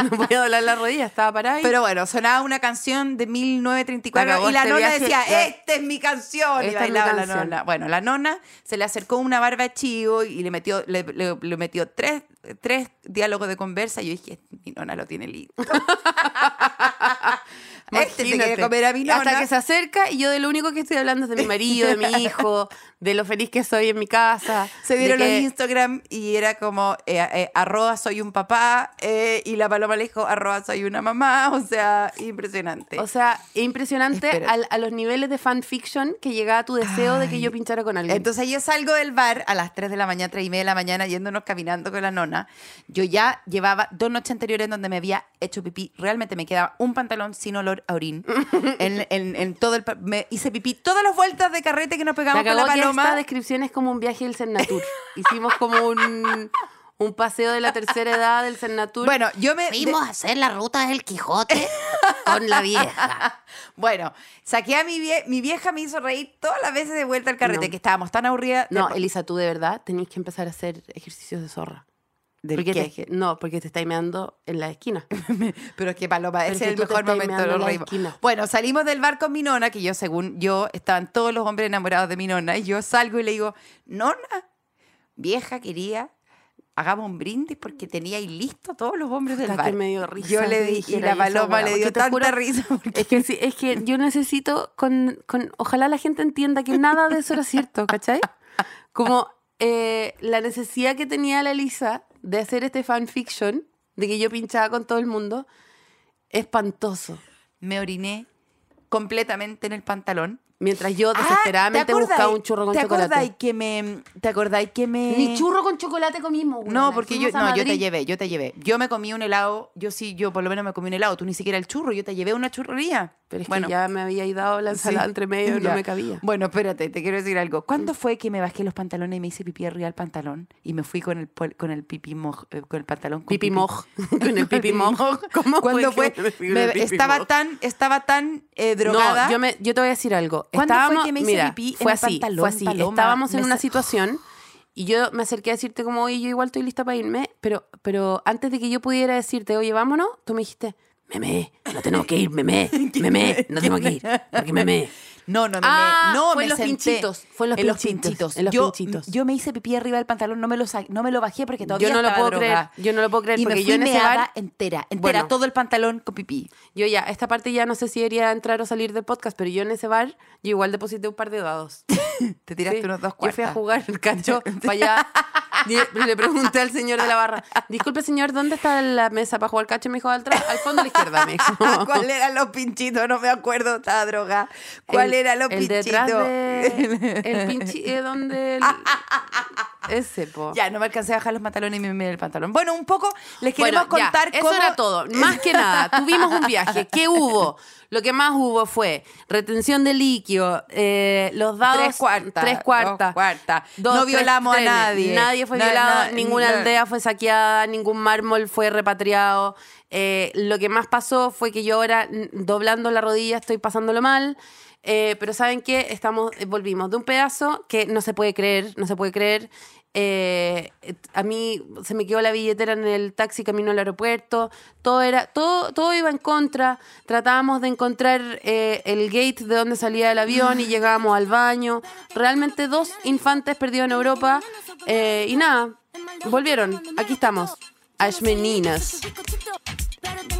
B: No podía doblar la rodilla, estaba parada ahí.
C: Pero bueno, sonaba una canción de 1934
B: La cagó
C: y la
B: este
C: nona decía, esta es mi canción. y
B: Esta es mi
C: bailaba la nona. Bueno, la nona se le acercó una barba de chivo y le metió, le, le- le metió tres, tres diálogos de conversa. Y yo dije, mi nona lo tiene listo. este se quiere comer a mi nona.
B: Hasta que se acerca y yo de lo único que estoy hablando es de mi marido, de mi hijo, de lo feliz que soy en mi casa.
C: Se vieron
B: que-
C: los Instagram y era como eh, eh, arroba soy un papá eh, y la paloma le dijo arroba soy una mamá. O sea, impresionante.
B: O sea, impresionante al- a los niveles de fanfiction que llegaba tu deseo de que yo pinchara con alguien.
C: Entonces yo salgo del bar a las 3 de la mañana, 3 y media de la mañana, yéndonos caminando con la nona. Yo ya llevaba dos noches anteriores en donde me había hecho pipí. Realmente me quedaba un pantalón sin olor a orín. en, en- en todo el, me hice pipí todas las vueltas de carrete que nos pegamos con la paloma.
B: esta descripción es como un viaje del Cernatur. Hicimos como un, un paseo de la tercera edad del Cernatur.
C: Bueno, yo me...
D: Fuimos a hacer la ruta del Quijote con la vieja.
C: Bueno, saqué a mi, vie- mi vieja, me hizo reír todas las veces de vuelta al carrete,
B: No.
C: que estábamos tan aburridas.
B: no,
C: de-
B: Elisa, tú de verdad tenés que empezar a hacer ejercicios de zorra.
C: ¿Del
B: Porque
C: qué?
B: te- no, porque te estáis meando en la esquina.
C: Pero es que Paloma, ese
B: es
C: el mejor momento, reímos.
B: esquina.
C: Bueno, salimos del bar con mi nona, que yo, según yo, estaban todos los hombres enamorados de mi nona, y yo salgo y le digo, nona, vieja quería, hagamos un brindis porque teníais listo todos los hombres del bar.
B: risa.
C: Yo le dije, y la paloma le dio tanta
B: juro-
C: risa. porque-
B: Es que, sí, es que yo necesito, con, con, ojalá la gente entienda que nada de eso era cierto, ¿cachai? Como eh, la necesidad que tenía la Elisa de hacer este fanfiction, de que yo pinchaba con todo el mundo, espantoso.
C: me oriné completamente en el pantalón.
B: Mientras yo
C: Ah, ¿te
B: desesperadamente
C: acordáis-
B: buscaba un churro con
C: ¿te
B: chocolate.
C: que me, ¿Te acordáis que me...
B: Ni churro con chocolate comimos,
C: No,
B: weona.
C: porque yo, no, yo te llevé, yo te llevé. Yo me comí un helado, yo sí, yo por lo menos me comí un helado, tú ni siquiera el churro, yo te llevé una churrería.
B: Pero es
C: bueno,
B: que ya me había dado la ensalada
C: sí,
B: entre medio y no me cabía.
C: Bueno, espérate, te quiero decir algo. ¿Cuándo fue que me bajé los pantalones y me hice pipí arriba del pantalón y me fui con el con el pipí moj, eh, con el pantalón con
B: Pipi moj. Con el pipi moj.
C: ¿Cómo
B: ¿Cuándo
C: fue?
B: que me
C: Me-
B: el
C: estaba tan estaba tan eh, drogada.
B: No, yo, me, yo te voy a decir algo.
C: ¿Cuándo fue que me hice
B: mira,
C: pipí en
B: fue
C: el
B: así,
C: pantalón,
B: fue así.
C: Paloma?
B: Estábamos en
C: Me
B: una
C: sa-
B: situación y yo me acerqué a decirte como, oye, yo igual estoy lista para irme, pero, pero antes de que yo pudiera decirte, oye, vámonos, tú me dijiste, meme, no tenemos que ir, meme, meme, no tenemos que ir, porque meme.
C: No, no, me,
B: Ah,
C: me- no,
B: fue
C: me
B: en los
C: senté.
B: pinchitos, fue en los pinchitos, en los
C: yo,
B: pinchitos.
C: yo me hice pipí arriba del pantalón, no me lo, no me lo bajé porque todavía
B: Yo no lo puedo creer, yo no lo puedo creer,
C: y
B: porque
C: me
B: yo
C: fui
B: en ese bar-
C: entera, entera,
B: Bueno.
C: todo el pantalón con pipí.
B: Yo ya, esta parte ya no sé si debería entrar o salir del podcast, pero yo en ese bar, yo igual deposité un par de dados.
C: Te tiraste
B: Sí.
C: unos dos
B: Yo fui a jugar el cacho para allá. Le pregunté al señor de la barra, disculpe señor, ¿dónde está la mesa para jugar cacho? Me dijo, al, al fondo a la izquierda, me dijo.
C: ¿Cuál eran los pinchitos? No me acuerdo, estaba drogada. ¿Cuál
B: El-
C: eran los
B: el
C: pinchitos?
B: de- el pinchi, eh, donde... el- ese, po.
C: Ya, no me alcancé a bajar los pantalones y me metí el pantalón. Bueno, un poco les queremos
B: Bueno, ya,
C: contar
B: eso
C: cómo...
B: era todo. Más que nada, tuvimos un viaje. ¿Qué hubo? Lo que más hubo fue retención de líquido, eh, los dados...
C: Tres cuartas.
B: Tres cuartas.
C: dos cuartas.
B: Dos,
C: no violamos
B: trenes.
C: a nadie.
B: Nadie fue
C: Na-
B: violado,
C: na-
B: ninguna
C: na-
B: aldea fue saqueada, ningún mármol fue repatriado. Eh, lo que más pasó fue que yo ahora, doblando la rodilla, estoy pasándolo mal. Eh, pero ¿saben qué? Estamos, eh, volvimos de un pedazo que no se puede creer, no se puede creer. Eh, a mí se me quedó la billetera en el taxi camino al aeropuerto. Todo era, todo, todo iba en contra. Tratábamos de encontrar eh, el gate de donde salía el avión y llegábamos al baño. Realmente dos infantes perdidos en Europa. Y nada, volvieron. Aquí estamos. As meninas.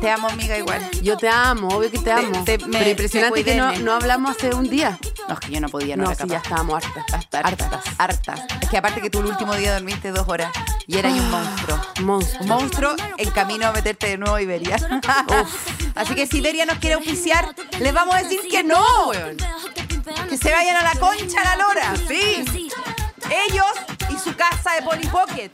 C: Te amo, amiga, igual.
B: Yo te amo, obvio que te amo.
C: te- me-
B: Pero impresionante
C: te
B: que no, no hablamos hace un día.
C: No, es que yo no podía, no,
B: No,
C: era
B: sí,
C: capaz.
B: ya estábamos hartas.
C: Hartas, hartas, hartas. Es que aparte que tú el último día dormiste dos horas y eras un monstruo.
B: Monstruo.
C: Un monstruo en camino a meterte de nuevo a Iberia. Así que si Iberia nos quiere auspiciar, les vamos a decir que no. Que se vayan a la concha a la lora. Sí. Ellos y su casa de Polly Pocket.